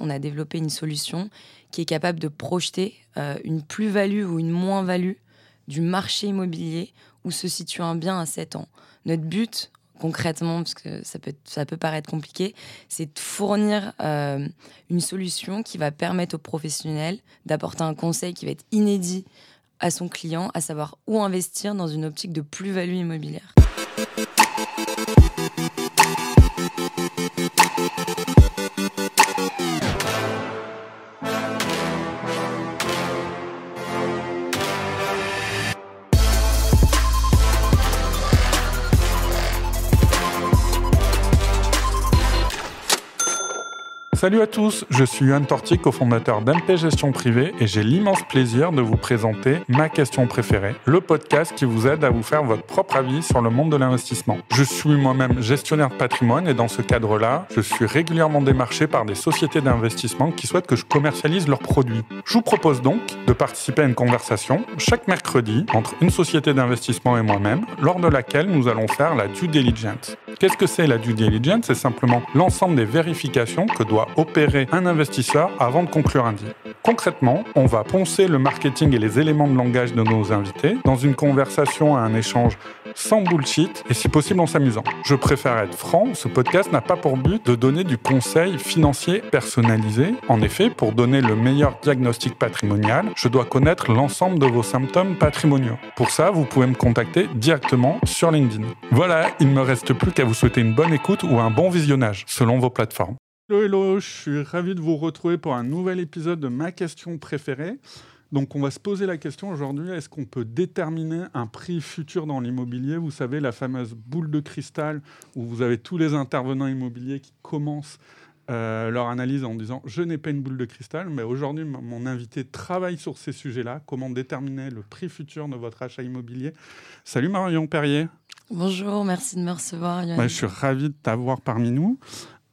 On a développé une solution qui est capable de projeter euh, une plus-value ou une moins-value du marché immobilier où se situe un bien à 7 ans. Notre but, concrètement, parce que ça peut, paraître compliqué, c'est de fournir euh, une solution qui va permettre aux professionnels d'apporter un conseil qui va être inédit à son client, à savoir où investir dans une optique de plus-value immobilière. Salut à tous, je suis Yann Torti, cofondateur d'MP Gestion Privée et j'ai l'immense plaisir de vous présenter ma question préférée, le podcast qui vous aide à vous faire votre propre avis sur le monde de l'investissement. Je suis moi-même gestionnaire de patrimoine et dans ce cadre-là, je suis régulièrement démarché par des sociétés d'investissement qui souhaitent que je commercialise leurs produits. Je vous propose donc de participer à une conversation chaque mercredi entre une société d'investissement et moi-même, lors de laquelle nous allons faire la due diligence. Qu'est-ce que c'est la due diligence? C'est simplement l'ensemble des vérifications que doit opérer un investisseur avant de conclure un deal. Concrètement, on va poncer le marketing et les éléments de langage de nos invités dans une conversation à un échange sans bullshit et si possible en s'amusant. Je préfère être franc, ce podcast n'a pas pour but de donner du conseil financier personnalisé. En effet, pour donner le meilleur diagnostic patrimonial, je dois connaître l'ensemble de vos symptômes patrimoniaux. Pour ça, vous pouvez me contacter directement sur LinkedIn. Voilà, il ne me reste plus qu'à vous souhaiter une bonne écoute ou un bon visionnage selon vos plateformes. Hello, hello, je suis ravi de vous retrouver pour un nouvel épisode de ma question préférée. Donc on va se poser la question aujourd'hui, est-ce qu'on peut déterminer un prix futur dans l'immobilier? Vous savez, la fameuse boule de cristal où vous avez tous les intervenants immobiliers qui commencent euh, leur analyse en disant je n'ai pas une boule de cristal, mais aujourd'hui mon invité travaille sur ces sujets-là, comment déterminer le prix futur de votre achat immobilier? Salut Marion Perrier. Bonjour, merci de me recevoir. Bah, je suis ravi de t'avoir parmi nous.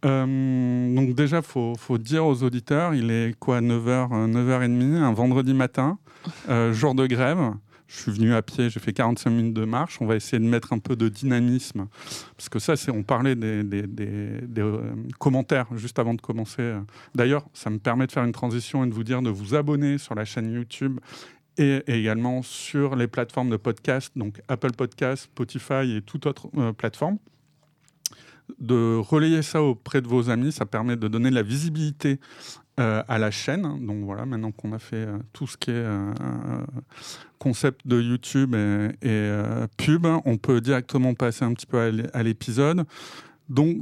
Euh, donc déjà, il faut, faut, dire aux auditeurs, il est quoi 9h, 9h30, un vendredi matin, euh, jour de grève. Je suis venu à pied, j'ai fait 45 minutes de marche. On va essayer de mettre un peu de dynamisme. Parce que ça, c'est, on parlait des, des, des, des euh, commentaires juste avant de commencer. D'ailleurs, ça me permet de faire une transition et de vous dire de vous abonner sur la chaîne YouTube et, également sur les plateformes de podcast, donc Apple Podcast, Spotify et toute autre plateforme de relayer ça auprès de vos amis, ça permet de donner de la visibilité euh, à la chaîne. Donc voilà, maintenant qu'on a fait euh, tout ce qui est euh, concept de YouTube et, pub, on peut directement passer un petit peu à l'épisode. Donc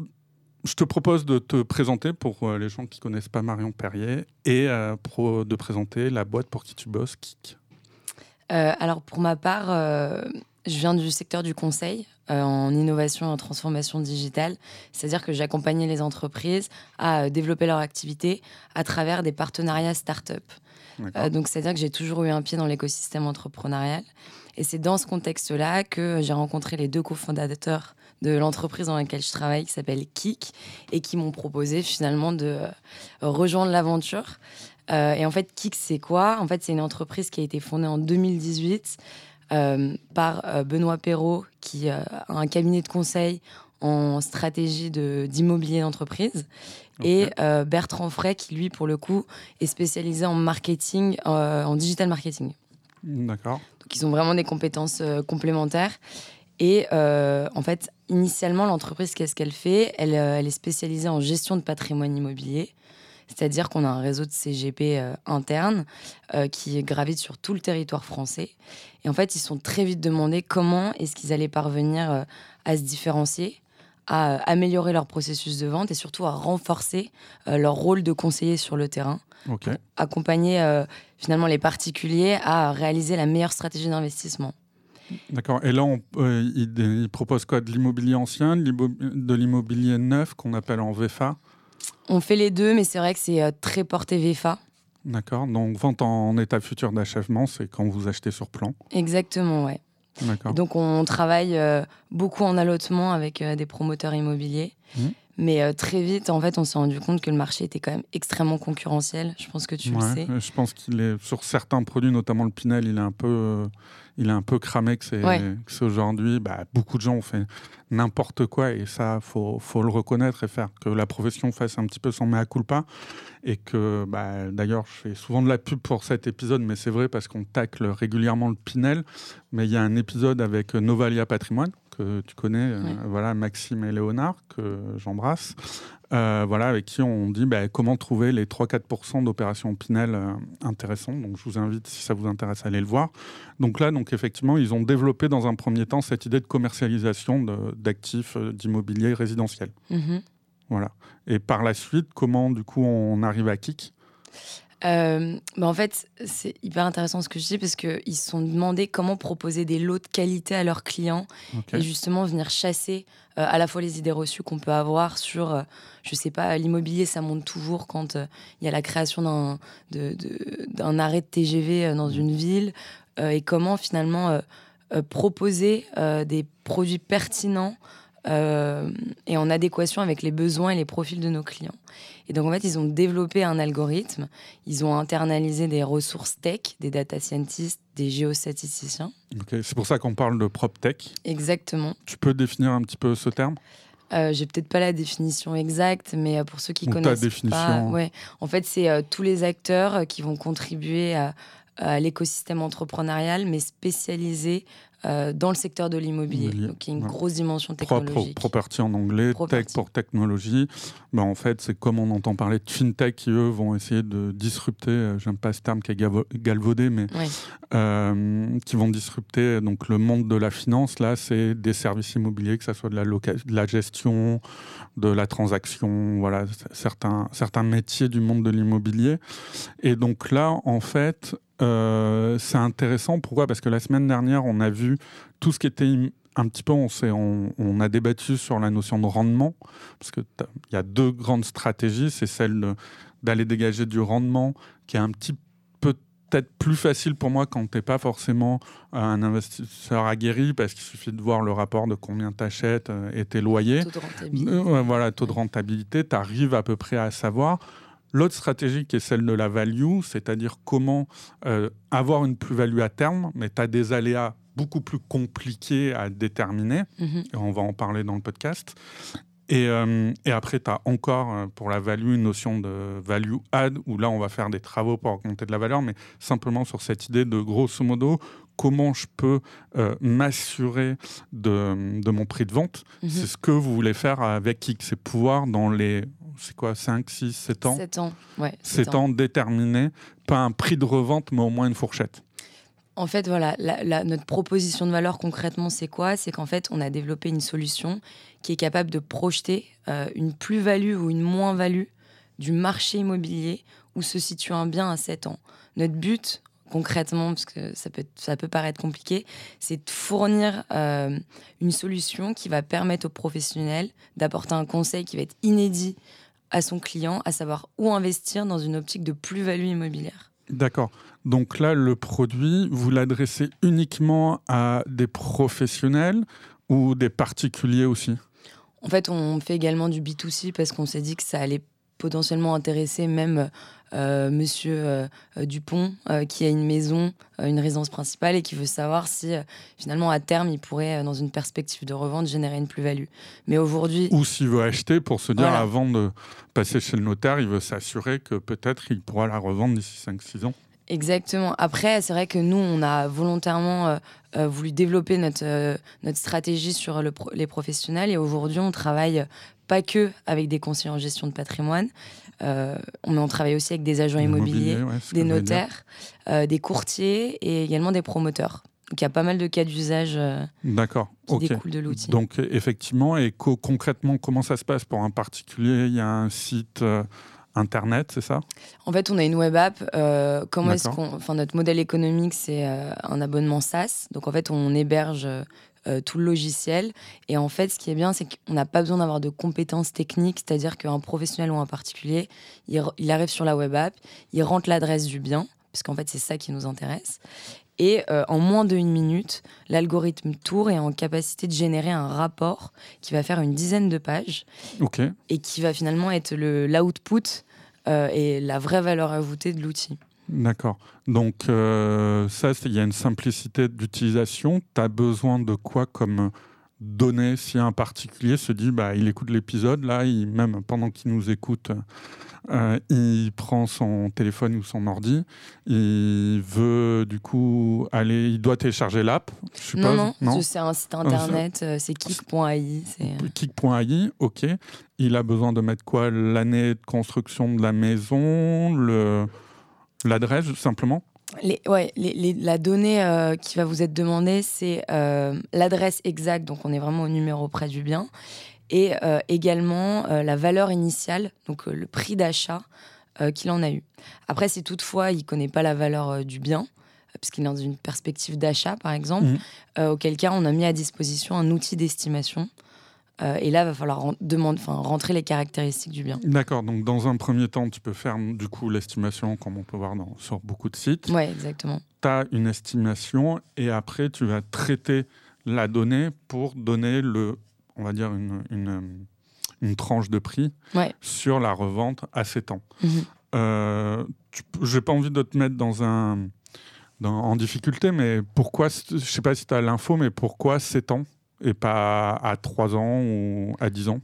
je te propose de te présenter pour les gens qui connaissent pas Marion Perrier et de présenter la boîte pour qui tu bosses, Kik. alors pour ma part, je viens du secteur du conseil. Euh, en innovation et en transformation digitale. C'est-à-dire que j'accompagnais les entreprises à euh, développer leur activité à travers des partenariats start-up. Euh, donc, c'est-à-dire que j'ai toujours eu un pied dans l'écosystème entrepreneurial. Et c'est dans ce contexte-là que j'ai rencontré les deux cofondateurs de l'entreprise dans laquelle je travaille, qui s'appelle Kik, et qui m'ont proposé finalement de rejoindre l'aventure. et en fait, Kik, c'est quoi? En fait, c'est une entreprise qui a été fondée en 2018 euh, par euh, Benoît Perrault, qui euh, a un cabinet de conseil en stratégie d'immobilier d'entreprise, et Bertrand Frey, qui lui, pour le coup, est spécialisé en marketing, en digital marketing. D'accord. Donc, ils ont vraiment des compétences complémentaires. Et en fait, initialement, l'entreprise, qu'est-ce qu'elle fait? Elle, elle, est spécialisée en gestion de patrimoine immobilier. C'est-à-dire qu'on a un réseau de CGP euh, interne euh, qui gravite sur tout le territoire français. Et en fait, ils sont très vite demandés comment est-ce qu'ils allaient parvenir euh, à se différencier, à améliorer leur processus de vente et surtout à renforcer leur rôle de conseiller sur le terrain. Accompagner finalement les particuliers à réaliser la meilleure stratégie d'investissement. D'accord. Et là, on, ils, proposent quoi? De l'immobilier ancien, de l'immobilier neuf qu'on appelle en VFA on fait les deux, mais c'est vrai que c'est euh, très porté VFA. D'accord. Donc, vente en état futur d'achèvement, c'est quand vous achetez sur plan Exactement, ouais. D'accord. Donc, on travaille euh, beaucoup en allotement avec euh, des promoteurs immobiliers. Mmh. Mais très vite, en fait, on s'est rendu compte que le marché était quand même extrêmement concurrentiel. Je pense que tu le sais. Je pense qu'il est sur certains produits, notamment le Pinel, il est un peu il est un peu cramé que c'est aujourd'hui. Bah, beaucoup de gens ont fait n'importe quoi et ça, faut, faut le reconnaître et faire que la profession fasse un petit peu son mea culpa. Et que, bah, d'ailleurs, je fais souvent de la pub pour cet épisode, mais c'est vrai parce qu'on tacle régulièrement le Pinel. Mais il y a un épisode avec Novalia Patrimoine, que tu connais, euh, voilà, Maxime et Léonard, que j'embrasse, euh, voilà, avec qui on dit bah, comment trouver les 3-4% d'opérations Pinel euh, intéressantes. Donc je vous invite, si ça vous intéresse, à aller le voir. Donc là, donc, effectivement, ils ont développé dans un premier temps cette idée de commercialisation d'actifs d'immobilier résidentiel. Mm-hmm. Voilà. Et par la suite, comment du coup on arrive à Kik? Euh, bah, en fait, c'est hyper intéressant ce que je dis parce qu'ils se sont demandé comment proposer des lots de qualité à leurs clients et justement venir chasser euh, à la fois les idées reçues qu'on peut avoir sur, euh, je sais pas, l'immobilier, ça monte toujours quand il y a la création d'un d'un arrêt de TGV dans une ville et comment finalement proposer des produits pertinents euh, et en adéquation avec les besoins et les profils de nos clients. Et donc en fait, ils ont développé un algorithme, ils ont internalisé des ressources tech, des data scientists, des géostatisticiens. C'est pour ça qu'on parle de prop tech. Exactement. Tu peux définir un petit peu ce terme? Euh, J'ai peut-être pas la définition exacte, mais euh, pour ceux qui connaissent ta définition. pas, ouais, en fait, c'est euh, tous les acteurs qui vont contribuer à, à l'écosystème entrepreneurial, mais spécialisés euh, dans le secteur de l'immobilier. Y a une grosse dimension technologique. property en anglais, tech pour technologie. Ben, en fait, c'est comme on entend parler de fintech qui, eux, vont essayer de disrupter, euh, j'aime pas ce terme qui est galvaudé, mais euh, qui vont disrupter donc, le monde de la finance. Là, c'est des services immobiliers, que ce soit de la, de la gestion, de la transaction, voilà, certains, certains métiers du monde de l'immobilier. Et donc là, en fait, euh, c'est intéressant. Pourquoi? Parce que la semaine dernière, on a vu tout ce qui était un petit peu, on, on, a débattu sur la notion de rendement, parce qu'il y a deux grandes stratégies. C'est celle d'aller dégager du rendement, qui est un petit peu peut-être plus facile pour moi quand tu n'es pas forcément un investisseur aguerri, parce qu'il suffit de voir le rapport de combien tu achètes euh, et tes loyers. Taux de rentabilité. voilà, taux de rentabilité, tu arrives à peu près à savoir. L'autre stratégie qui est celle de la value, c'est-à-dire comment euh, avoir une plus-value à terme, mais tu as des aléas beaucoup plus compliqués à déterminer. Mhm. Et on va en parler dans le podcast. Et, euh, après, tu as encore euh, pour la value une notion de value add, où là, on va faire des travaux pour augmenter de la valeur, mais simplement sur cette idée de grosso modo, comment je peux m'assurer de, de, mon prix de vente. Mhm. C'est ce que vous voulez faire avec Kik, c'est pouvoir dans les c'est quoi, 5, 6, 7 ans 7 ans, ouais. 7, ans. déterminés, pas un prix de revente, mais au moins une fourchette. En fait, voilà, notre proposition de valeur concrètement, c'est quoi? C'est qu'en fait, on a développé une solution qui est capable de projeter euh, une plus-value ou une moins-value du marché immobilier où se situe un bien à 7 ans. Notre but, concrètement, parce que ça peut, ça peut paraître compliqué, c'est de fournir euh, une solution qui va permettre aux professionnels d'apporter un conseil qui va être inédit à son client, à savoir où investir dans une optique de plus-value immobilière. D'accord. Donc là, le produit, vous l'adressez uniquement à des professionnels ou des particuliers aussi? En fait, on fait également du B2C parce qu'on s'est dit que ça allait potentiellement intéresser même euh, monsieur euh, euh, Dupont, qui a une maison, une résidence principale et qui veut savoir si finalement à terme il pourrait, dans une perspective de revente, générer une plus-value. Mais aujourd'hui. Ou s'il veut acheter pour se dire avant de passer chez le notaire, il veut s'assurer que peut-être il pourra la revendre d'ici 5-6 ans. Exactement. Après, c'est vrai que nous, on a volontairement voulu développer notre, notre stratégie sur les professionnels et aujourd'hui, on travaille pas que avec des conseillers en gestion de patrimoine, euh, on, on travaille aussi avec des agents immobiliers, des notaires, euh, des courtiers et également des promoteurs. Donc il y a pas mal de cas d'usage euh, qui découlent de l'outil. Donc effectivement, et concrètement, comment ça se passe pour un particulier? Il y a un site internet, c'est ça? En fait, on a une web app. comment est-ce qu'on, enfin, notre modèle économique, c'est un abonnement SaaS. Donc en fait, on héberge euh, tout le logiciel. Et en fait, ce qui est bien, c'est qu'on n'a pas besoin d'avoir de compétences techniques, c'est-à-dire qu'un professionnel ou un particulier, il, arrive sur la web app, il rentre l'adresse du bien, parce qu'en fait, c'est ça qui nous intéresse. Et euh, en moins d'une minute, l'algorithme Tour est en capacité de générer un rapport qui va faire une dizaine de pages Ok. et qui va finalement être l'output euh, et la vraie valeur ajoutée de l'outil. D'accord. Donc, euh, ça, il y a une simplicité d'utilisation. Tu as besoin de quoi comme données si un particulier se dit, bah, il écoute l'épisode, là, il, même pendant qu'il nous écoute, euh, il prend son téléphone ou son ordi, il veut du coup aller, il doit télécharger l'app, je suppose Non, non, c'est un site internet, euh, c'est kick.ai. c'est, euh, ok. Il a besoin de mettre quoi? L'année de construction de la maison, le l'adresse simplement? Les, ouais, les- les- la donnée euh, qui va vous être demandée, c'est euh, l'adresse exacte, donc on est vraiment au numéro près du bien, et euh, également la valeur initiale, donc le prix d'achat qu'il en a eu. Après, si toutefois il ne connaît pas la valeur du bien, euh, parce qu'il est dans une perspective d'achat, par exemple, euh, auquel cas on a mis à disposition un outil d'estimation. Euh, et là, il va falloir ren- demande- enfin, rentrer les caractéristiques du bien. D'accord, donc dans un premier temps, tu peux faire du coup l'estimation, comme on peut voir dans, sur beaucoup de sites. Ouais, exactement. Tu as une estimation et après, tu vas traiter la donnée pour donner le, on va dire, une, une, une tranche de prix Ouais. sur la revente à 7 ans. Mhm. Euh, je n'ai pas envie de te mettre dans un, dans- en difficulté, mais pourquoi, je ne sais pas si tu as l'info, mais pourquoi 7 ans et pas à 3 ans ou à 10 ans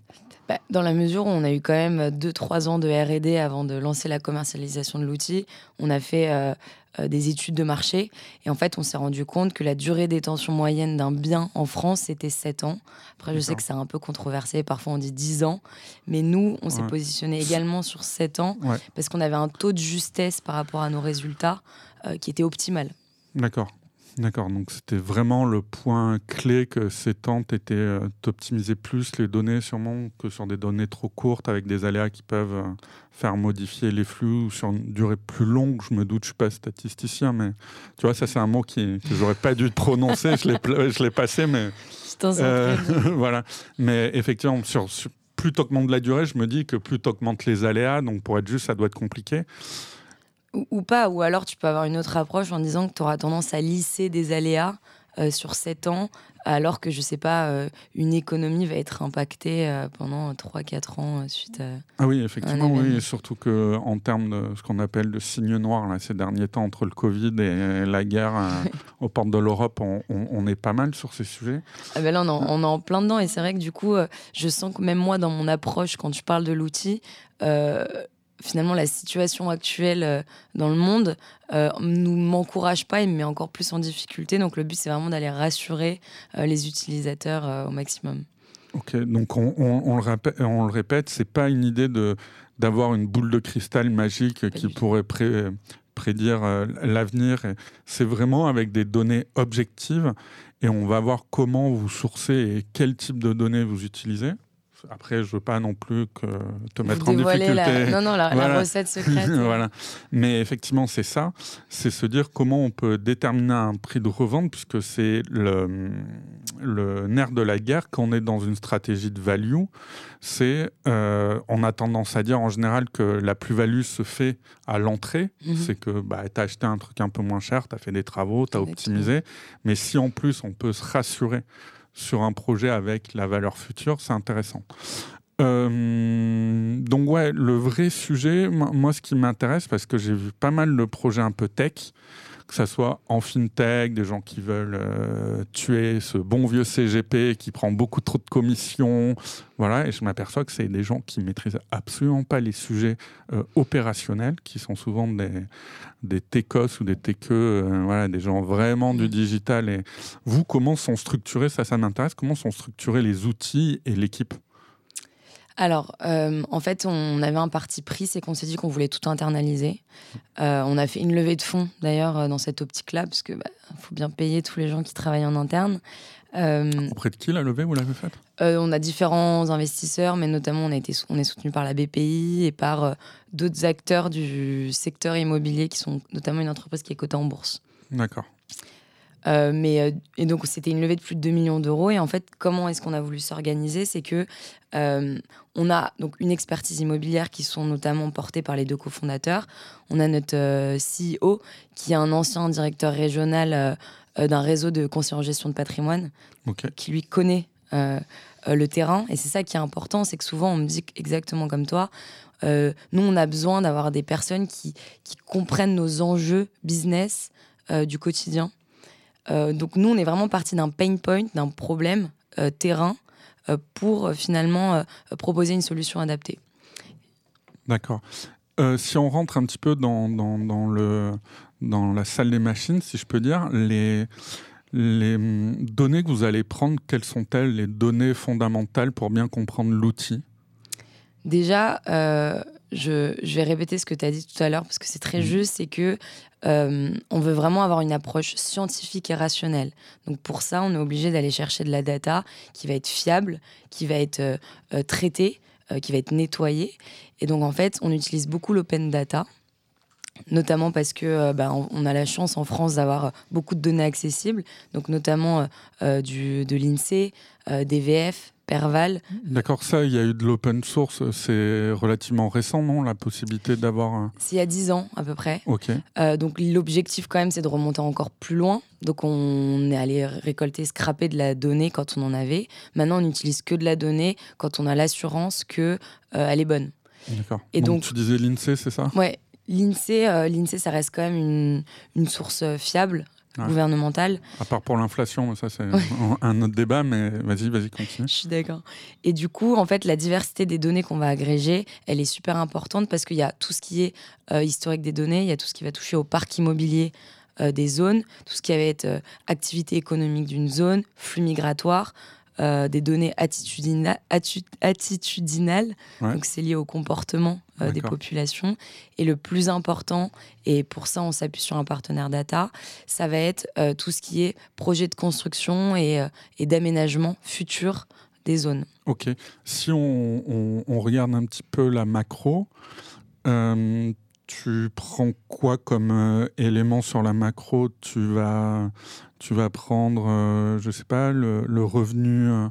Bah, dans la mesure où on a eu quand même 2-3 ans de RD avant de lancer la commercialisation de l'outil, on a fait euh, euh, des études de marché et en fait on s'est rendu compte que la durée détention moyenne d'un bien en France c'était 7 ans. Après je sais que c'est un peu controversé, parfois on dit 10 ans, mais nous on s'est Ouais. positionné également sur 7 ans Ouais. parce qu'on avait un taux de justesse par rapport à nos résultats euh, qui était optimal. D'accord. D'accord, donc c'était vraiment le point clé que ces temps étaient euh, d'optimiser plus les données sûrement que sur des données trop courtes avec des aléas qui peuvent euh, faire modifier les flux ou sur une durée plus longue. Je me doute, je suis pas statisticien, mais tu vois, ça c'est un mot qui, que j'aurais pas dû te prononcer. je l'ai pla- je l'ai passé, mais euh, voilà. Mais effectivement, sur, sur- plus tu augmentes la durée, je me dis que plus tu augmentes les aléas. Donc pour être juste, ça doit être compliqué. Ou, ou pas, ou alors tu peux avoir une autre approche en disant que tu auras tendance à lisser des aléas euh, sur 7 ans, alors que je sais pas, euh, une économie va être impactée euh, pendant 3-4 ans suite à. Ah oui, effectivement, oui, et surtout que en termes de ce qu'on appelle de signe noir là, ces derniers temps entre le Covid et la guerre aux portes de l'Europe, on, on- on est pas mal sur ces sujets. Ah ben là, on, en- on est en plein dedans, et c'est vrai que du coup, je sens que même moi, dans mon approche, quand tu parles de l'outil, finalement, la situation actuelle euh, dans le monde euh, nous m'encourage pas et me met encore plus en difficulté. Donc le but, c'est vraiment d'aller rassurer euh, les utilisateurs euh, au maximum. Ok, donc on, on- on le répète, on le répète, c'est pas une idée de d'avoir une boule de cristal magique qui pourrait pré- prédire l'avenir. C'est vraiment avec des données objectives et on va voir comment vous sourcez et quel type de données vous utilisez. Après, je veux pas non plus que te mettre en difficulté. la, non, non, la, recette secrète. voilà. Mais effectivement, c'est ça. C'est se dire comment on peut déterminer un prix de revente, puisque c'est le, le nerf de la guerre quand on est dans une stratégie de value. C'est, euh, on a tendance à dire en général que la plus-value se fait à l'entrée. Mhm. C'est que bah, tu as acheté un truc un peu moins cher, tu as fait des travaux, tu as optimisé. Mais si en plus on peut se rassurer sur un projet avec la valeur future, c'est intéressant. Euh, donc ouais, le vrai sujet, moi, moi, ce qui m'intéresse, parce que j'ai vu pas mal de projets un peu tech, que ça soit en fintech, des gens qui veulent euh, tuer ce bon vieux CGP qui prend beaucoup trop de commissions, voilà, et je m'aperçois que c'est des gens qui maîtrisent absolument pas les sujets euh, opérationnels, qui sont souvent des, des ou des techeux, euh, voilà, des gens vraiment du digital. Et vous, comment sont structurés, ça, ça m'intéresse, comment sont structurés les outils et l'équipe? Alors, euh, en fait, on avait un parti pris, c'est qu'on s'est dit qu'on voulait tout internaliser. Euh, on a fait une levée de fonds, d'ailleurs, euh, dans cette optique-là, parce que bah, faut bien payer tous les gens qui travaillent en interne. Euh, Auprès de qui la levée, vous l'avez faite? on a différents investisseurs, mais notamment on, a été, on est soutenu par la BPI et par d'autres acteurs du secteur immobilier qui sont notamment une entreprise qui est cotée en bourse. D'accord. Mais, et donc, c'était une levée de plus de 2 millions d'euros. Et en fait, comment est-ce qu'on a voulu s'organiser? C'est que on a donc une expertise immobilière qui sont notamment portées par les deux cofondateurs. On a notre CEO qui est un ancien directeur régional d'un réseau de conseillers en gestion de patrimoine qui lui connaît le terrain. Et c'est ça qui est important, c'est que souvent on me dit exactement comme toi, euh, nous, on a besoin d'avoir des personnes qui, comprennent nos enjeux business euh, du quotidien. Euh, donc, nous, on est vraiment parti d'un pain point, d'un problème terrain pour finalement proposer une solution adaptée. D'accord. si on rentre un petit peu dans, dans, le, dans la salle des machines, si je peux dire, les, les hum, données que vous allez prendre, quelles sont-elles les données fondamentales pour bien comprendre l'outil? Déjà, euh, je, vais répéter ce que tu as dit tout à l'heure parce que c'est très mmh. juste, c'est que euh, on veut vraiment avoir une approche scientifique et rationnelle. Donc pour ça, on est obligé d'aller chercher de la data qui va être fiable, qui va être euh, traitée, qui va être nettoyée. Et donc en fait, on utilise beaucoup l'open data notamment parce que bah, on a la chance en France d'avoir beaucoup de données accessibles, donc notamment du, de l'INSEE, des VF, Perval. D'accord, ça, il y a eu de l'open source, c'est relativement récent, non La possibilité d'avoir. Un... C'est il y a 10 ans à peu près. Ok. Euh, donc l'objectif, quand même, c'est de remonter encore plus loin. Donc on est allé récolter, scraper de la donnée quand on en avait. Maintenant, on n'utilise que de la donnée quand on a l'assurance qu'elle euh, est bonne. D'accord. Et donc, tu disais l'INSEE, c'est ça? Ouais, L'INSEE, euh, l'INSEE, ça reste quand même une, une source fiable gouvernementale. À part pour l'inflation, ça c'est un autre débat, mais vas-y, vas-y, continue. Je suis d'accord. Et du coup, en fait, la diversité des données qu'on va agréger, elle est super importante parce qu'il y a tout ce qui est euh, historique des données, il y a tout ce qui va toucher au parc immobilier euh, des zones, tout ce qui va être euh, activité économique d'une zone, flux migratoire, euh, des données attitudinales, donc c'est lié au comportement euh, des populations. Et le plus important, et pour ça on s'appuie sur un partenaire data, ça va être euh, tout ce qui est projet de construction et, d'aménagement futur des zones. Ok. Si on, regarde un petit peu la macro, tu prends quoi comme élément sur la macro? Tu vas tu vas prendre, euh, je sais pas, le, revenu, euh,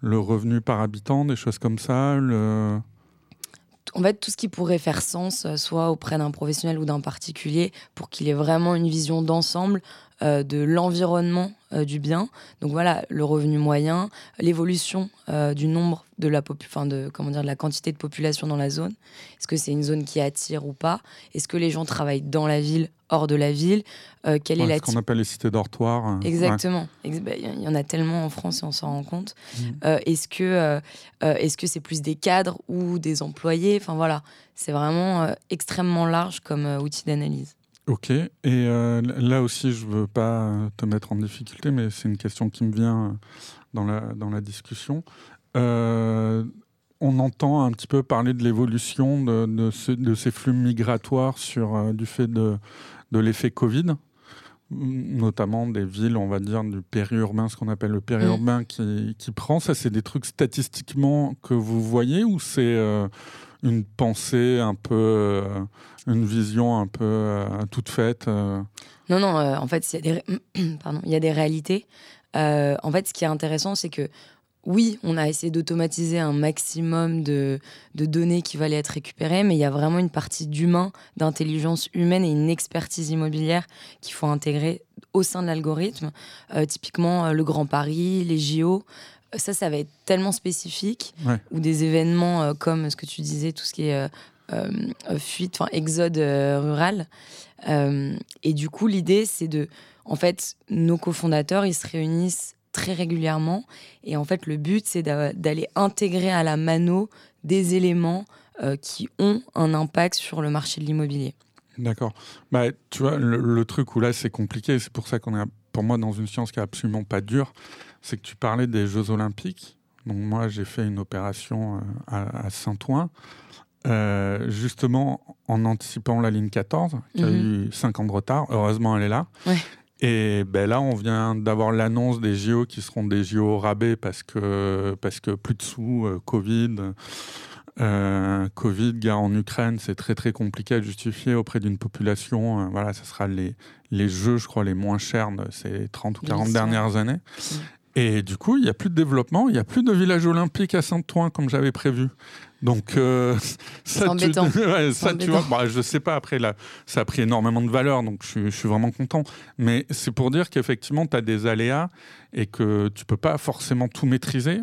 le revenu par habitant, des choses comme ça. Le... En fait, tout ce qui pourrait faire sens, euh, soit auprès d'un professionnel ou d'un particulier, pour qu'il ait vraiment une vision d'ensemble de l'environnement du bien. Donc voilà, le revenu moyen, l'évolution du nombre de la enfin de comment dire de la quantité de population dans la zone. Est-ce que c'est une zone qui attire ou pas? Est-ce que les gens travaillent dans la ville hors de la ville? Euh, quelle est la ce qu'on appelle les cités dortoirs. Euh, Exactement. Bah, il y en a tellement en France et on s'en rend compte. Mmh. Euh, est-ce que est-ce que c'est plus des cadres ou des employés? Enfin voilà, c'est vraiment extrêmement large comme outil d'analyse. Ok. Et là aussi, je veux pas te mettre en difficulté, mais c'est une question qui me vient dans la dans la discussion on entend un petit peu parler de l'évolution de, de, ces flux migratoires sur, du fait de, de l'effet Covid, notamment des villes, on va dire, du périurbain, ce qu'on appelle le périurbain mm. qui, qui, prend. Ça, c'est des trucs statistiquement que vous voyez ou c'est euh, une pensée un peu, euh, une vision un peu euh, toute faite Non, non, en fait, il y, a des... Y a des réalités. en fait, ce qui est intéressant, c'est que oui, on a essayé d'automatiser un maximum de, données qui valaient être récupérées, mais il y a vraiment une partie d'humain, d'intelligence humaine et une expertise immobilière qu'il faut intégrer au sein de l'algorithme. Euh, typiquement, euh, le Grand Paris, les JO, ça, ça va être tellement spécifique, ou des événements euh, comme ce que tu disais, tout ce qui est fuite, enfin exode rural. et du coup, l'idée, c'est de, en fait, nos cofondateurs, ils se réunissent très régulièrement. Et en fait, le but, c'est d'aller intégrer à la mano des éléments euh, qui ont un impact sur le marché de l'immobilier. D'accord. Bah, tu vois, le, truc où là, c'est compliqué, c'est pour ça qu'on est, pour moi, dans une science qui est absolument pas dure, c'est que tu parlais des Jeux Olympiques. Donc, moi, j'ai fait une opération euh, à, Saint-Ouen. Euh, justement en anticipant la ligne 14, qui a mhm. eu 5 ans de retard. Heureusement, elle est là. Ouais. Et ben là, on vient d'avoir l'annonce des JO qui seront des JO rabais parce que, parce que plus de sous, euh, Covid. Covid, guerre en Ukraine, c'est très très compliqué à justifier auprès d'une population. voilà, ce sera les, les jeux, je crois, les moins chers de ces 30 ou 40 dernières années. Et du coup, il n'y a plus de développement, il n'y a plus de village olympique à Saint-Ouen comme j'avais prévu. Donc, euh, ça, tu, ça tu vois, bah, je sais pas, après, là, ça a pris énormément de valeur, donc je, suis vraiment content. Mais c'est pour dire qu'effectivement, tu as des aléas et que tu peux pas forcément tout maîtriser.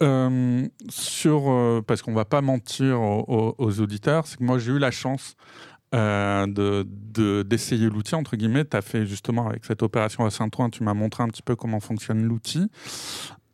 Euh, sur, euh, parce qu'on va pas mentir aux, aux auditeurs, c'est que moi, j'ai eu la chance euh, de, d'essayer l'outil, entre guillemets. Tu as fait justement avec cette opération à Saint-Ouen, tu m'as montré un petit peu comment fonctionne l'outil.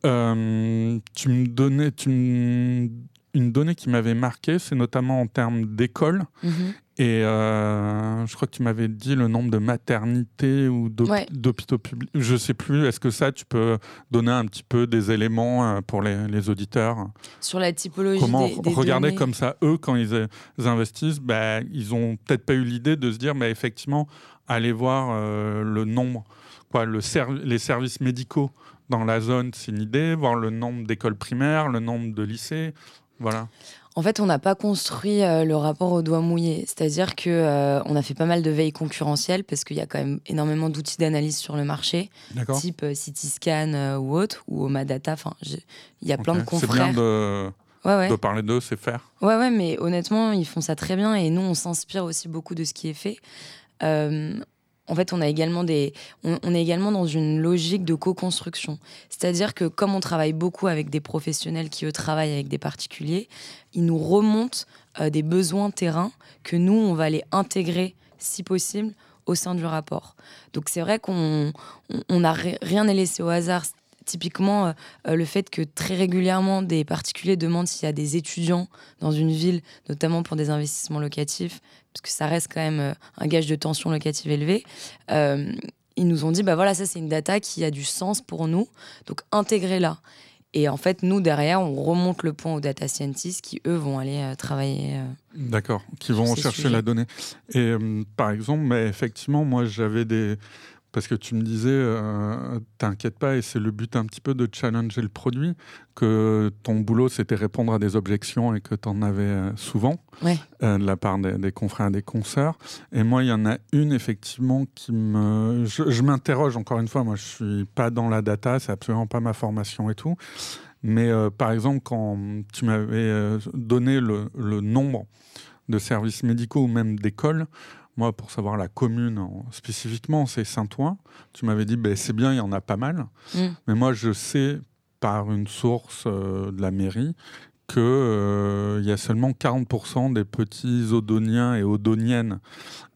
Euh, tu me donnais, une donnée qui m'avait marqué, c'est notamment en termes d'école. Mhm. Et euh, je crois que tu m'avais dit le nombre de maternités ou d'hôpitaux publics. Je sais plus. Est-ce que ça, tu peux donner un petit peu des éléments euh, pour les, auditeurs? Sur la typologie Comment des, regarder comme ça, eux, quand ils, investissent, bah, ils ont peut-être pas eu l'idée de se dire, bah, effectivement, aller voir euh, le nombre, quoi, le les services médicaux dans la zone, c'est une idée, voir le nombre d'écoles primaires, le nombre de lycées. Voilà. En fait, on n'a pas construit euh, le rapport au doigt mouillé. C'est-à-dire que euh, on a fait pas mal de veilles concurrentielles parce qu'il y a quand même énormément d'outils d'analyse sur le marché, type euh, Cityscan ou autre, ou Omadata. Enfin, il y a plein de confrères. C'est bien de, de parler d'eux, c'est faire. Ouais, ouais, mais honnêtement, ils font ça très bien et nous, on s'inspire aussi beaucoup de ce qui est fait en fait, on, a également des, on, est également dans une logique de co-construction. C'est-à-dire que comme on travaille beaucoup avec des professionnels qui, eux, travaillent avec des particuliers, ils nous remontent euh, des besoins terrain que nous, on va les intégrer, si possible, au sein du rapport. Donc c'est vrai qu'on n'a rien n'est laissé au hasard. Typiquement, euh, euh, le fait que très régulièrement des particuliers demandent s'il y a des étudiants dans une ville, notamment pour des investissements locatifs, parce que ça reste quand même euh, un gage de tension locative élevée. ils nous ont dit, bah voilà, ça c'est une data qui a du sens pour nous, donc intégrez-la. Et en fait, nous, derrière, on remonte le point aux data scientists qui, eux, vont aller travailler. D'accord, qui vont chercher la donnée. Et par exemple, mais effectivement, moi, j'avais des. Parce que tu me disais, euh, t'inquiète pas, et c'est le but un petit peu de challenger le produit, que ton boulot c'était répondre à des objections et que tu en avais euh, souvent euh, de la part des, confrères et des consoeurs. Et moi, il y en a une effectivement qui me. Je, m'interroge encore une fois, moi je suis pas dans la data, c'est absolument pas ma formation et tout. Mais par exemple, quand tu m'avais donné le, le nombre de services médicaux ou même d'écoles, moi, pour savoir la commune spécifiquement, c'est Saint-Ouen. Tu m'avais dit, ben, c'est bien, il y en a pas mal. Mm. Mais moi, je sais par une source euh, de la mairie qu'il euh, y a seulement 40% des petits odoniens et odoniennes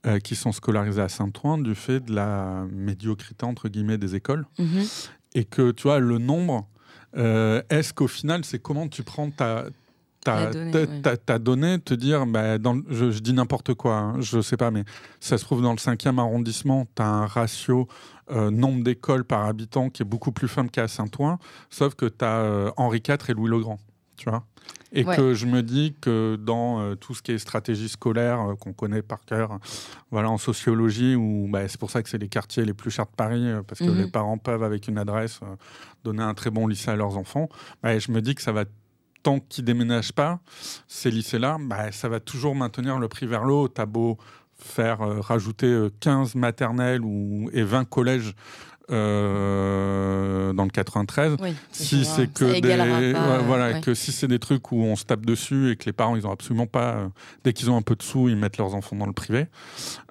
euh, qui sont scolarisés à Saint-Ouen du fait de la médiocrité, entre guillemets, des écoles. Mm-hmm. Et que, tu vois, le nombre, est-ce qu'au final, c'est comment tu prends ta, ta donné, te dire, bah, dans, je, dis n'importe quoi, hein, je sais pas, mais ça se trouve dans le 5e arrondissement, tu as un ratio euh, nombre d'écoles par habitant qui est beaucoup plus faible qu'à Saint-Ouen, sauf que tu as euh, Henri IV et Louis le Grand, tu vois. Et que je me dis que dans euh, tout ce qui est stratégie scolaire qu'on connaît par cœur, voilà en sociologie, où bah, c'est pour ça que c'est les quartiers les plus chers de Paris, parce que mhm. les parents peuvent avec une adresse donner un très bon lycée à leurs enfants, bah, je me dis que ça va tant qu'ils déménagent pas, ces lycées-là, bah, ça va toujours maintenir le prix vers le haut. T'as beau faire euh, rajouter 15 euh, maternelles ou, et 20 collèges euh, dans le 93. si c'est que des voilà que si c'est des trucs où on se tape dessus et que les parents ils ont absolument pas dès qu'ils ont un peu de sous ils mettent leurs enfants dans le privé.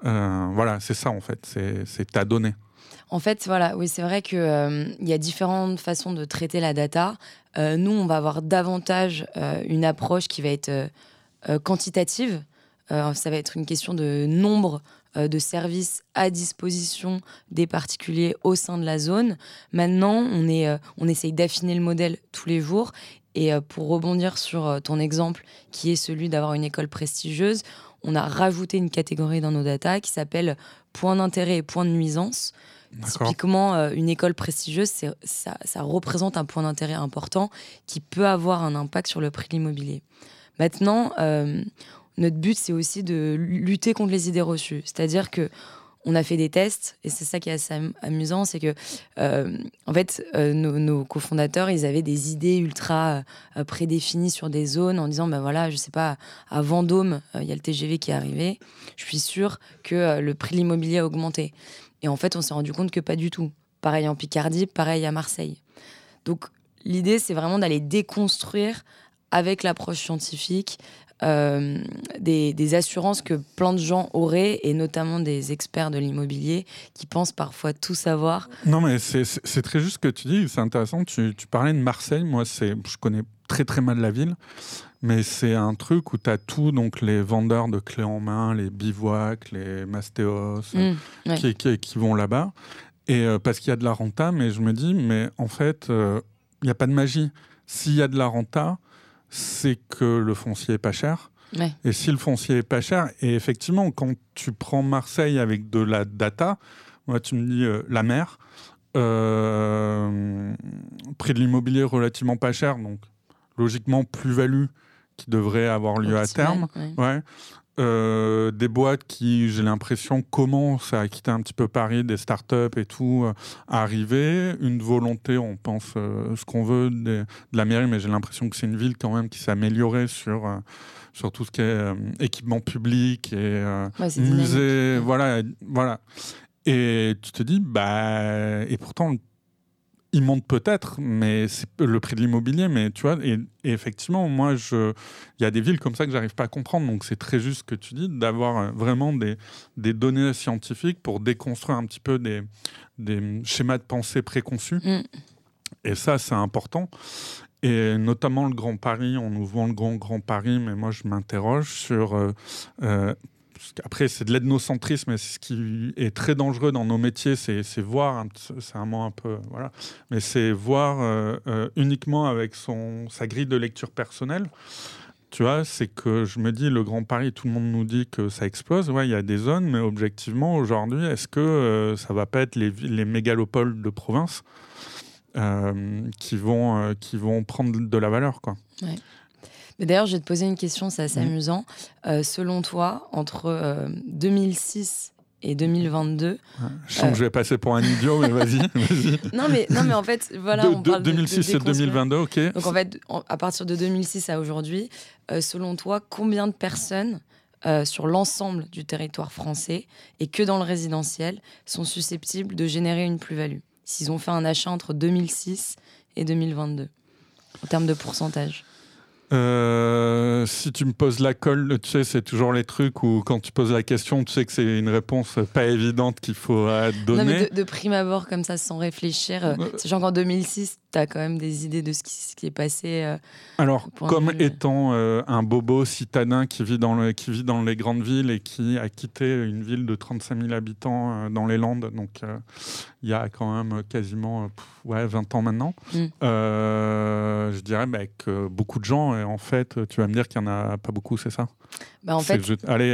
voilà c'est ça en fait c'est ta donnée. En fait, voilà, oui, c'est vrai qu'il euh, y a différentes façons de traiter la data. Euh, nous, on va avoir davantage euh, une approche qui va être quantitative. ça va être une question de nombre de services à disposition des particuliers au sein de la zone. Maintenant, on, est, on essaye d'affiner le modèle tous les jours. Et pour rebondir sur ton exemple, qui est celui d'avoir une école prestigieuse, on a rajouté une catégorie dans nos data qui s'appelle point d'intérêt et point de nuisance. Typiquement, euh, une école prestigieuse, ça, représente un point d'intérêt important qui peut avoir un impact sur le prix de l'immobilier. Maintenant, euh, notre but, c'est aussi de lutter contre les idées reçues. C'est-à-dire que on a fait des tests et c'est ça qui est assez amusant, c'est que euh, en fait nos, cofondateurs ils avaient des idées ultra prédéfinies sur des zones en disant ben voilà je sais pas à Vendôme il y a le TGV qui est arrivé, je suis sûr que le prix de l'immobilier a augmenté et en fait on s'est rendu compte que pas du tout. Pareil en Picardie, pareil à Marseille. Donc l'idée c'est vraiment d'aller déconstruire avec l'approche scientifique euh, des, assurances que plein de gens auraient, et notamment des experts de l'immobilier qui pensent parfois tout savoir. Non, mais c'est très juste ce que tu dis, c'est intéressant. Tu, parlais de Marseille, moi je connais très très mal la ville, mais c'est un truc où tu as tout, donc les vendeurs de clés en main, les bivouacs, les mastéos, mmh, qui, vont là-bas. Et euh, parce qu'il y a de la renta, mais je me dis, mais en fait, euh, il n'y a pas de magie. S'il y a de la renta, c'est que le foncier est pas cher. Et si le foncier est pas cher, et effectivement, quand tu prends Marseille avec de la data, moi tu me dis euh, la mer, euh, prix de l'immobilier relativement pas cher, donc logiquement plus-value qui devrait avoir lieu à terme. Ouais. Euh, des boîtes qui, j'ai l'impression, commencent à quitter un petit peu Paris, des startups et tout, euh, arriver. Une volonté, on pense euh, ce qu'on veut de, la mairie, mais j'ai l'impression que c'est une ville quand même qui s'est améliorée sur, sur tout ce qui est équipement public et musée. Voilà, voilà. Et tu te dis, bah, et pourtant, il monte peut-être, mais c'est le prix de l'immobilier. Mais tu vois, et, effectivement, moi, je, il y a des villes comme ça que j'arrive pas à comprendre. Donc, c'est très juste ce que tu dis, d'avoir euh, vraiment des, des données scientifiques pour déconstruire un petit peu des, des schémas de pensée préconçus. Mm. Et ça, c'est important. Et notamment le Grand Paris, on nous vend le Grand Grand Paris, mais moi je m'interroge sur euh, euh, après, c'est de l'ethnocentrisme, mais ce qui est très dangereux dans nos métiers, c'est voir, c'est un mot un peu, voilà, mais c'est voir euh, euh, uniquement avec son, sa grille de lecture personnelle. Tu vois, c'est que je me dis, le Grand Paris, tout le monde nous dit que ça explose. Ouais, il y a des zones, mais objectivement, aujourd'hui, est-ce que euh, ça va pas être les, les mégalopoles de province qui, vont, qui vont prendre de la valeur, quoi? D'ailleurs, je vais te poser une question, c'est assez amusant. Euh, selon toi, entre 2006 euh, et 2022. je sens que je vais passer pour un idiot, mais vas-y. non, mais, non, mais en fait, voilà. on parle 2006 et 2022, ok. Donc en fait, à partir de 2006 à aujourd'hui, euh, selon toi, combien de personnes sur l'ensemble du territoire français et que dans le résidentiel sont susceptibles de générer une plus-value? S'ils ont fait un achat entre 2006 et 2022 en termes de pourcentage euh, si tu me poses la colle, tu sais, c'est toujours les trucs où quand tu poses la question, tu sais que c'est une réponse pas évidente qu'il faut donner. Non, mais de, prime abord, comme ça, sans réfléchir, euh, sachant qu'en 2006, tu as quand même des idées de ce qui, est passé. Euh, Alors, comme étant un bobo citadin qui vit, dans le, qui vit dans les grandes villes et qui a quitté une ville de 35 000 habitants dans les Landes, donc il y a quand même quasiment ouais, 20 ans maintenant, mm. je dirais bah, que beaucoup de gens en fait, tu vas me dire qu'il n'y en a pas beaucoup, c'est ça? Bah, en fait... Allez,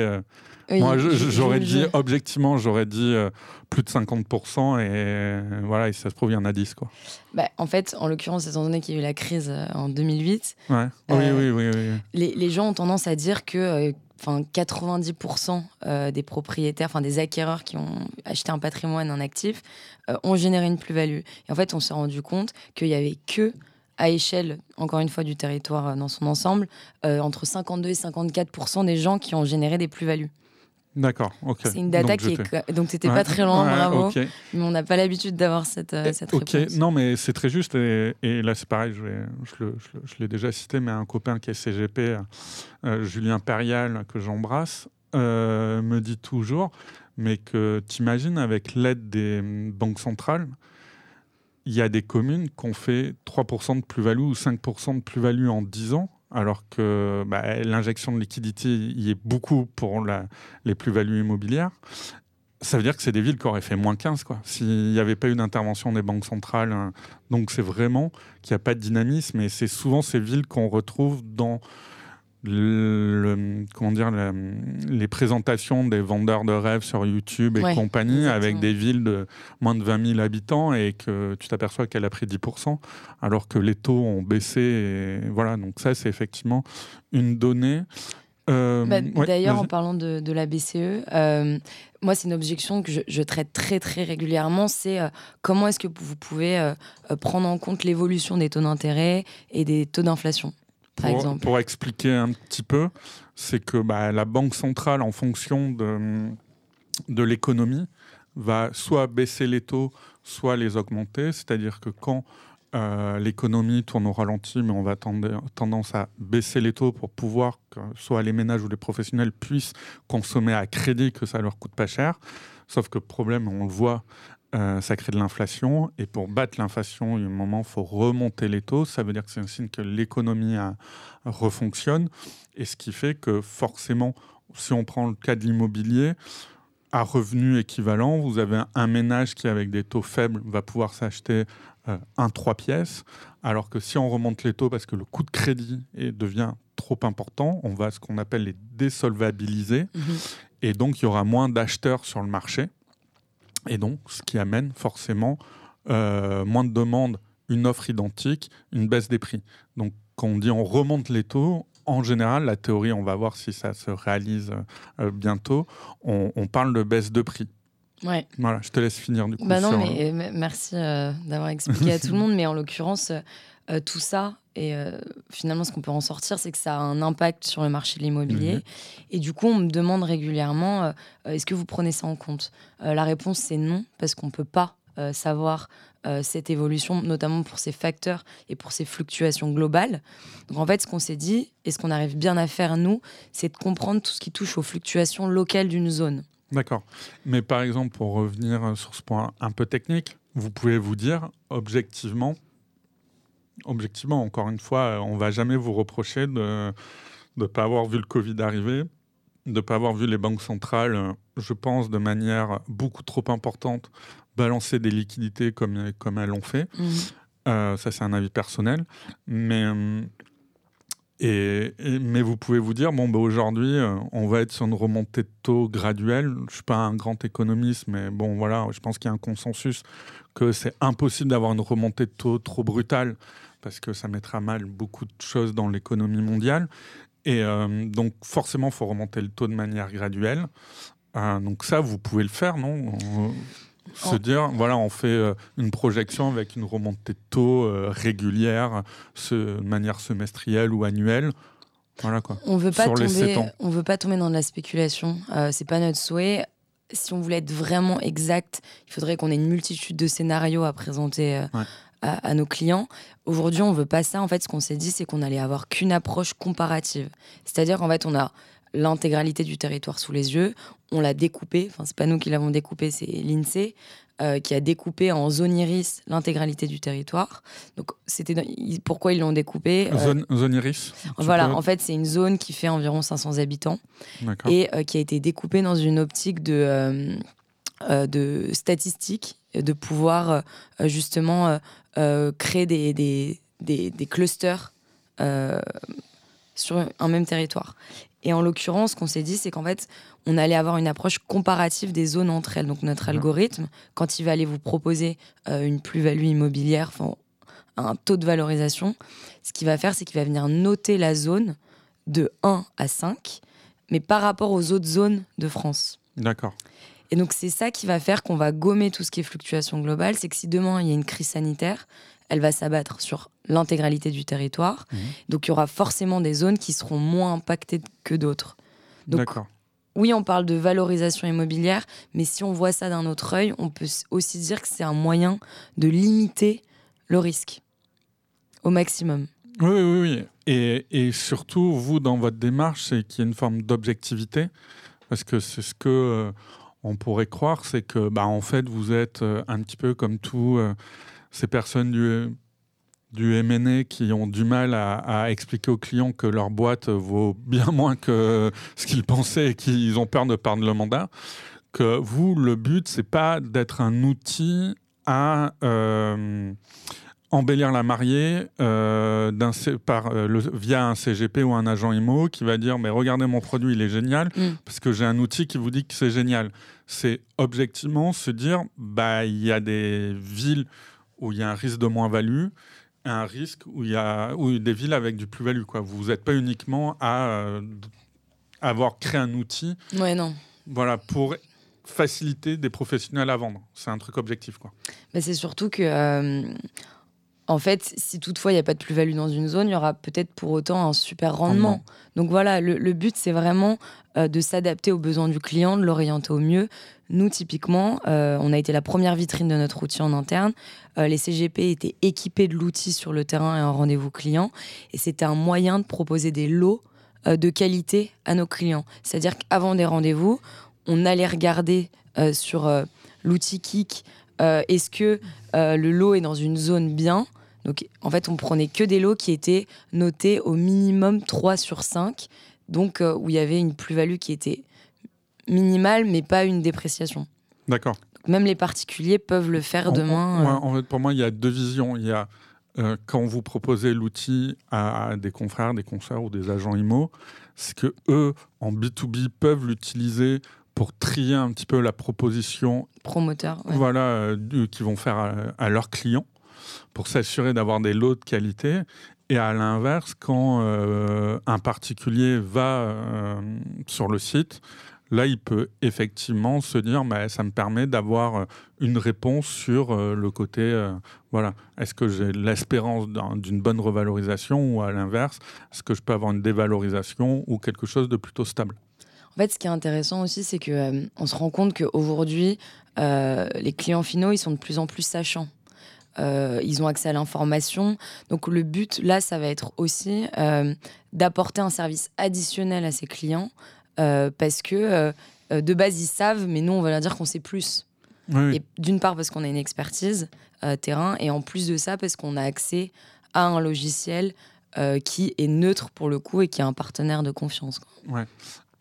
euh, moi j'aurais dit, objectivement, j'aurais dit euh, plus de 50%, et voilà, et ça se trouve, il y en a 10. Quoi. Bah, en fait, en l'occurrence, étant donné qu'il y a eu la crise euh, en 2008, oui, oui, oui, Les, les, gens ont tendance à dire que enfin 90% des propriétaires, enfin des acquéreurs qui ont acheté un patrimoine, un actif, ont généré une plus-value. Et en fait, on s'est rendu compte qu'il y avait que à échelle, encore une fois, du territoire euh, dans son ensemble, euh, entre 52 et 54 des gens qui ont généré des plus-values. D'accord, ok. C'est une data qui est. Donc, c'était pas très loin, bravo. Mais on n'a pas l'habitude d'avoir cette, euh, cette Ok, non, mais c'est très juste. Et, là, c'est pareil, je, je, l'ai déjà cité, mais un copain qui est CGP, Julien Perial, que j'embrasse, me dit toujours mais que tu imagines avec l'aide des banques centrales, il y a des communes qui ont fait 3% de plus-value ou 5% de plus-value en 10 ans, alors que bah, l'injection de liquidité y est beaucoup pour les plus-values immobilières. Ça veut dire que c'est des villes qui auraient fait moins 15, quoi, s'il n'y avait pas eu d'intervention des banques centrales. Hein. Donc c'est vraiment qu'il n'y a pas de dynamisme, et c'est souvent ces villes qu'on retrouve dans le, comment dire, les présentations des vendeurs de rêves sur YouTube et compagnie avec des villes de moins de 20 000 habitants et que tu t'aperçois qu'elle a pris 10% alors que les taux ont baissé. Et voilà, donc ça, c'est effectivement une donnée. Euh, Bah, ouais, D'ailleurs, en parlant de, de la BCE, euh, moi, c'est une objection que je, je traite très, très régulièrement. C'est euh, comment est-ce que vous pouvez prendre en compte l'évolution des taux d'intérêt et des taux d'inflation, par pour, exemple. pour expliquer un petit peu, c'est que bah, la Banque centrale, en fonction de, de l'économie, va soit baisser les taux, soit les augmenter. C'est-à-dire que quand euh, l'économie tourne au ralenti, mais on va tendre- tendance à baisser les taux pour pouvoir que soit les ménages ou les professionnels puissent consommer à crédit, que ça leur coûte pas cher. Sauf que problème, on le voit, euh, ça crée de l'inflation. Et pour battre l'inflation, il y a un moment, il faut remonter les taux. Ça veut dire que c'est un signe que l'économie a- refonctionne. Et ce qui fait que forcément, si on prend le cas de l'immobilier, à revenu équivalent, vous avez un, un ménage qui, avec des taux faibles, va pouvoir s'acheter euh, un 3 pièces. Alors que si on remonte les taux parce que le coût de crédit est- devient trop important, on va à ce qu'on appelle les désolvabiliser. Mhm. Et donc, il y aura moins d'acheteurs sur le marché. Et donc, ce qui amène forcément euh, moins de demandes, une offre identique, une baisse des prix. Donc, quand on dit on remonte les taux, en général, la théorie, on va voir si ça se réalise euh, bientôt, on, on parle de baisse de prix. Ouais. Voilà, je te laisse finir du coup. Bah non, sur- mais euh, merci euh, d'avoir expliqué à tout le monde. Mais en l'occurrence, euh, tout ça, et euh, finalement, ce qu'on peut en sortir, c'est que ça a un impact sur le marché de l'immobilier. Mhm. Et du coup, on me demande régulièrement euh, est-ce que vous prenez ça en compte? La réponse, c'est non, parce qu'on ne peut pas savoir cette évolution, notamment pour ces facteurs et pour ces fluctuations globales. Donc en fait, ce qu'on s'est dit, et ce qu'on arrive bien à faire, nous, c'est de comprendre tout ce qui touche aux fluctuations locales d'une zone. D'accord. Mais par exemple, pour revenir sur ce point un peu technique, vous pouvez vous dire objectivement, objectivement, encore une fois, euh, on va jamais vous reprocher de ne pas avoir vu le Covid arriver, de ne pas avoir vu les banques centrales, euh, je pense, de manière beaucoup trop importante, balancer des liquidités comme, comme elles l'ont fait. Euh, ça, c'est un avis personnel. Mais, euh, et, et- mais vous pouvez vous dire, bon, bah, aujourd'hui, euh, on va être sur une remontée de taux graduelle. Je ne suis pas un grand économiste, mais bon, voilà, je pense qu'il y a un consensus que c'est impossible d'avoir une remontée de taux trop brutale parce que ça mettra mal beaucoup de choses dans l'économie mondiale. Et euh, donc, forcément, il faut remonter le taux de manière graduelle. Euh, donc ça, vous pouvez le faire, non? Se dire, voilà, on fait euh, une projection avec une remontée de taux régulière, de manière semestrielle ou annuelle. Voilà quoi. On veut pas sur tomber, on veut pas tomber dans de la spéculation. Euh, c'est pas notre souhait. Si on voulait être vraiment exact, il faudrait qu'on ait une multitude de scénarios à présenter euh, Ouais. À, à nos clients. Aujourd'hui, on veut pas ça. En fait, ce qu'on s'est dit, c'est qu'on allait avoir qu'une approche comparative. C'est-à-dire qu'en fait, on a l'intégralité du territoire sous les yeux. On l'a découpé. Enfin, c'est pas nous qui l'avons découpé, c'est l'Insee. euh, qui a découpé en zone iris l'intégralité du territoire. Donc, c'était pourquoi ils l'ont découpé. euh, Zone, zone iris voilà, peux- en fait, c'est une zone qui fait environ 500 habitants et euh, qui a été découpée dans une optique de, de statistiques, de pouvoir justement créer des, des, des- des clusters euh, sur un même territoire. Et en l'occurrence, ce qu'on s'est dit, c'est qu'en fait, on allait avoir une approche comparative des zones entre elles. Donc notre Mhm. algorithme, quand il va aller vous proposer euh, une plus-value immobilière, un taux de valorisation, ce qu'il va faire, c'est qu'il va venir noter la zone de 1 à 5, mais par rapport aux autres zones de France. D'accord. Et donc c'est ça qui va faire qu'on va gommer tout ce qui est fluctuation globale, c'est que si demain il y a une crise sanitaire, elle va s'abattre sur l'intégralité du territoire. Mhm. Donc il y aura forcément des zones qui seront moins impactées que d'autres. D'accord. Oui, on parle de valorisation immobilière, mais si on voit ça d'un autre œil, on peut aussi dire que c'est un moyen de limiter le risque au maximum. Oui, oui, oui. Et, et surtout, vous, dans votre démarche, c'est qu'il y a une forme d'objectivité. Parce que c'est ce que euh, on pourrait croire, c'est que, bah, en fait, vous êtes euh, un petit peu comme tous euh, ces personnes du, du M&A qui ont du mal à, à expliquer aux clients que leur boîte vaut bien moins que ce qu'ils pensaient et qu'ils ont peur de perdre le mandat. Que vous, le but, c'est pas d'être un outil à euh, embellir la mariée euh, par, euh, le- via un CGP ou un agent IMO qui va dire mais regardez mon produit il est génial Mm. parce que j'ai un outil qui vous dit que c'est génial c'est objectivement se dire bah il y a des villes où il y a un risque de moins-value et un risque où il y a ou des villes avec du plus-value quoi vous n'êtes pas uniquement à euh, avoir créé un outil. Ouais, non. Voilà, pour faciliter des professionnels à vendre. C'est un truc objectif, quoi. Mais c'est surtout que, en fait, si toutefois il n'y a pas de plus-value dans une zone, il y aura peut-être pour autant un super rendement. Donc voilà, le, but, c'est vraiment euh, de s'adapter aux besoins du client, de l'orienter au mieux. Nous, typiquement, euh, on a été la première vitrine de notre outil en interne. les CGP étaient équipés de l'outil sur le terrain et en rendez-vous client. Et c'était un moyen de proposer des lots de qualité à nos clients. C'est-à-dire qu'avant des rendez-vous, on allait regarder euh, sur euh, l'outil Kik euh, est-ce que le lot est dans une zone bien. Donc en fait, on prenait que des lots qui étaient notés au minimum 3 sur 5, donc où il y avait une plus-value qui était minimale, mais pas une dépréciation. D'accord. Même les particuliers peuvent le faire demain. en fait, pour moi, il y a deux visions. Il y a quand vous proposez l'outil à, des confrères, des consoeurs ou des agents IMO, c'est que eux, en B2B, peuvent l'utiliser pour trier un petit peu la proposition promoteur voilà euh, qu'ils vont faire à, leurs clients pour s'assurer d'avoir des lots de qualité et à l'inverse quand euh, un particulier va euh, sur le site là il peut effectivement se dire mais ça me permet d'avoir une réponse sur le côté voilà est-ce que j'ai l'espérance d'une bonne revalorisation ou à l'inverse est-ce que je peux avoir une dévalorisation ou quelque chose de plutôt stable? En fait, ce qui est intéressant aussi, c'est que euh, on se rend compte qu'aujourd'hui, euh, les clients finaux, ils sont de plus en plus sachants. Euh, ils ont accès à l'information. Donc le but, là, ça va être aussi d'apporter un service additionnel à ces clients parce que de base, ils savent, mais nous, on va leur dire qu'on sait plus. D'une part parce qu'on a une expertise terrain et en plus de ça parce qu'on a accès à un logiciel qui est neutre pour le coup et qui est un partenaire de confiance. Ouais.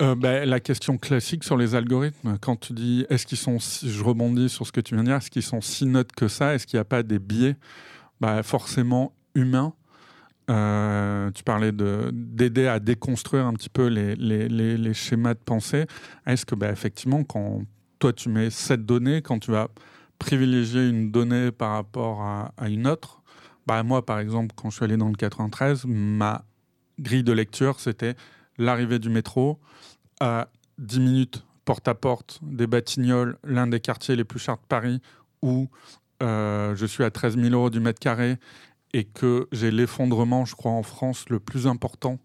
Euh, bah, la question classique sur les algorithmes, quand tu dis est-ce qu'ils sont, je rebondis sur ce que tu viens de dire, est-ce qu'ils sont si neutres que ça Est-ce qu'il n'y a pas des biais? Bah, forcément humains euh, tu parlais d'aider à déconstruire un petit peu les, schémas de pensée. Est-ce que, bah, effectivement, quand toi tu mets cette donnée, quand tu vas privilégier une donnée par rapport à, à une autre, bah, moi par exemple, quand je suis allé dans le 93, ma grille de lecture c'était l'arrivée du métro, à 10 minutes porte à porte des Batignolles, l'un des quartiers les plus chers de Paris, où euh, je suis à 13 000 euros du mètre carré et que j'ai l'effondrement, je crois, en France le plus important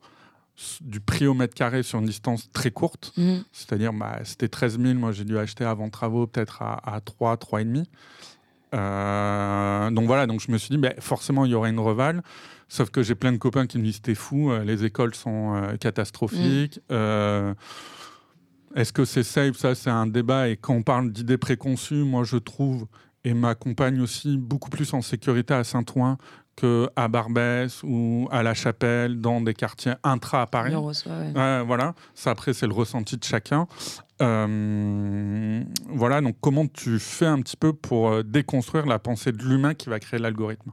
du prix au mètre carré sur une distance très courte. Mmh. C'est-à-dire, bah, c'était 13 000, moi j'ai dû acheter avant travaux peut-être à, à 3, 3,5. Euh, donc voilà, donc je me suis dit, bah, forcément, il y aurait une reval. Sauf que j'ai plein de copains qui me disent T'es fou, euh, les écoles sont euh, catastrophiques. Mm. Euh, est-ce que c'est safe? Ça, c'est un débat. Et quand on parle d'idées préconçues, moi, je trouve, et ma compagne aussi, beaucoup plus en sécurité à Saint-Ouen qu'à Barbès ou à La Chapelle, dans des quartiers intra à Paris. voilà, ça après c'est le ressenti de chacun. Voilà, donc comment tu fais un petit peu pour déconstruire la pensée de l'humain qui va créer l'algorithme?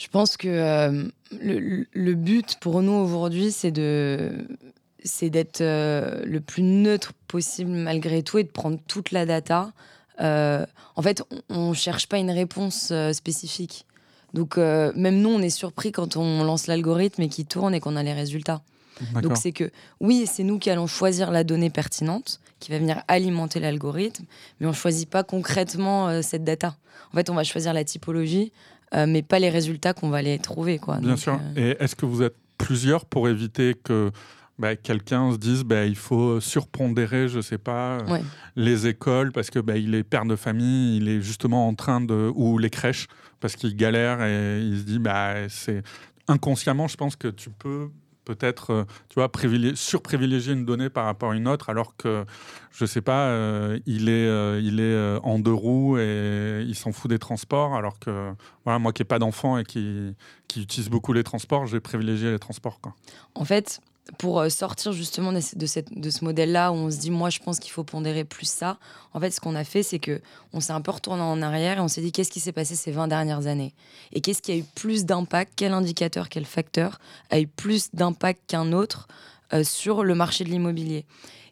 Je pense que euh, le, but pour nous aujourd'hui, c'est de c'est d'être euh, le plus neutre possible malgré tout et de prendre toute la data. Euh, en fait, on ne cherche pas une réponse spécifique. Donc, même nous, on est surpris quand on lance l'algorithme et qu'il tourne et qu'on a les résultats. Donc, c'est que oui, c'est nous qui allons choisir la donnée pertinente qui va venir alimenter l'algorithme, mais on ne choisit pas concrètement cette data. En fait, on va choisir la typologie, euh, mais pas les résultats qu'on va aller trouver. Quoi. Bien sûr. Euh, Et est-ce que vous êtes plusieurs pour éviter que bah, quelqu'un se dise bah, il faut surpondérer, je sais pas, euh, les écoles parce que bah, il est père de famille, il est justement en train de ou les crèches parce qu'il galère et il se dit bah c'est inconsciemment, je pense que tu peux peut-être, euh, tu vois, surprivilégier une donnée par rapport à une autre, alors que, je sais pas, euh, il est, euh, il est en deux roues et il s'en fout des transports, alors que, voilà, moi qui n'ai pas d'enfant et qui, qui utilise beaucoup les transports, j'ai privilégié les transports. Quoi. En fait, pour euh, sortir justement de, cette, de ce modèle-là où on se dit, moi, je pense qu'il faut pondérer plus ça. En fait, ce qu'on a fait, c'est que on s'est un peu retourné en arrière et on s'est dit, qu'est-ce qui s'est passé ces 20 dernières années? Et qu'est-ce qui a eu plus d'impact? Quel indicateur, quel facteur a eu plus d'impact qu'un autre euh, sur le marché de l'immobilier?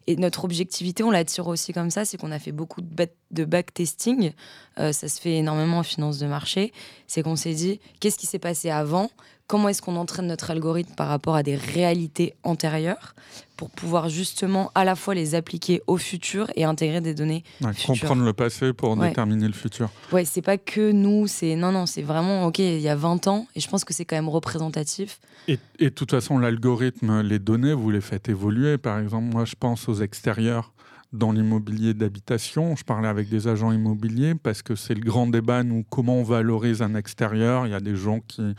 Et notre objectivité, on la tire aussi comme ça, c'est qu'on a fait beaucoup de backtesting. Euh, ça se fait énormément en finance de marché. C'est qu'on s'est dit, qu'est-ce qui s'est passé avant comment est-ce qu'on entraîne notre algorithme par rapport à des réalités antérieures pour pouvoir justement à la fois les appliquer au futur et intégrer des données comprendre le passé pour déterminer le futur. Ouais, c'est pas que nous, c'est non non, c'est vraiment OK, il y a 20 ans et je pense que c'est quand même représentatif. Et, et de toute façon, l'algorithme, les données, vous les faites évoluer. Par exemple, moi, je pense aux extérieurs dans l'immobilier d'habitation. Je parlais avec des agents immobiliers parce que c'est le grand débat, nous, comment on valorise un extérieur. Il y a des gens qui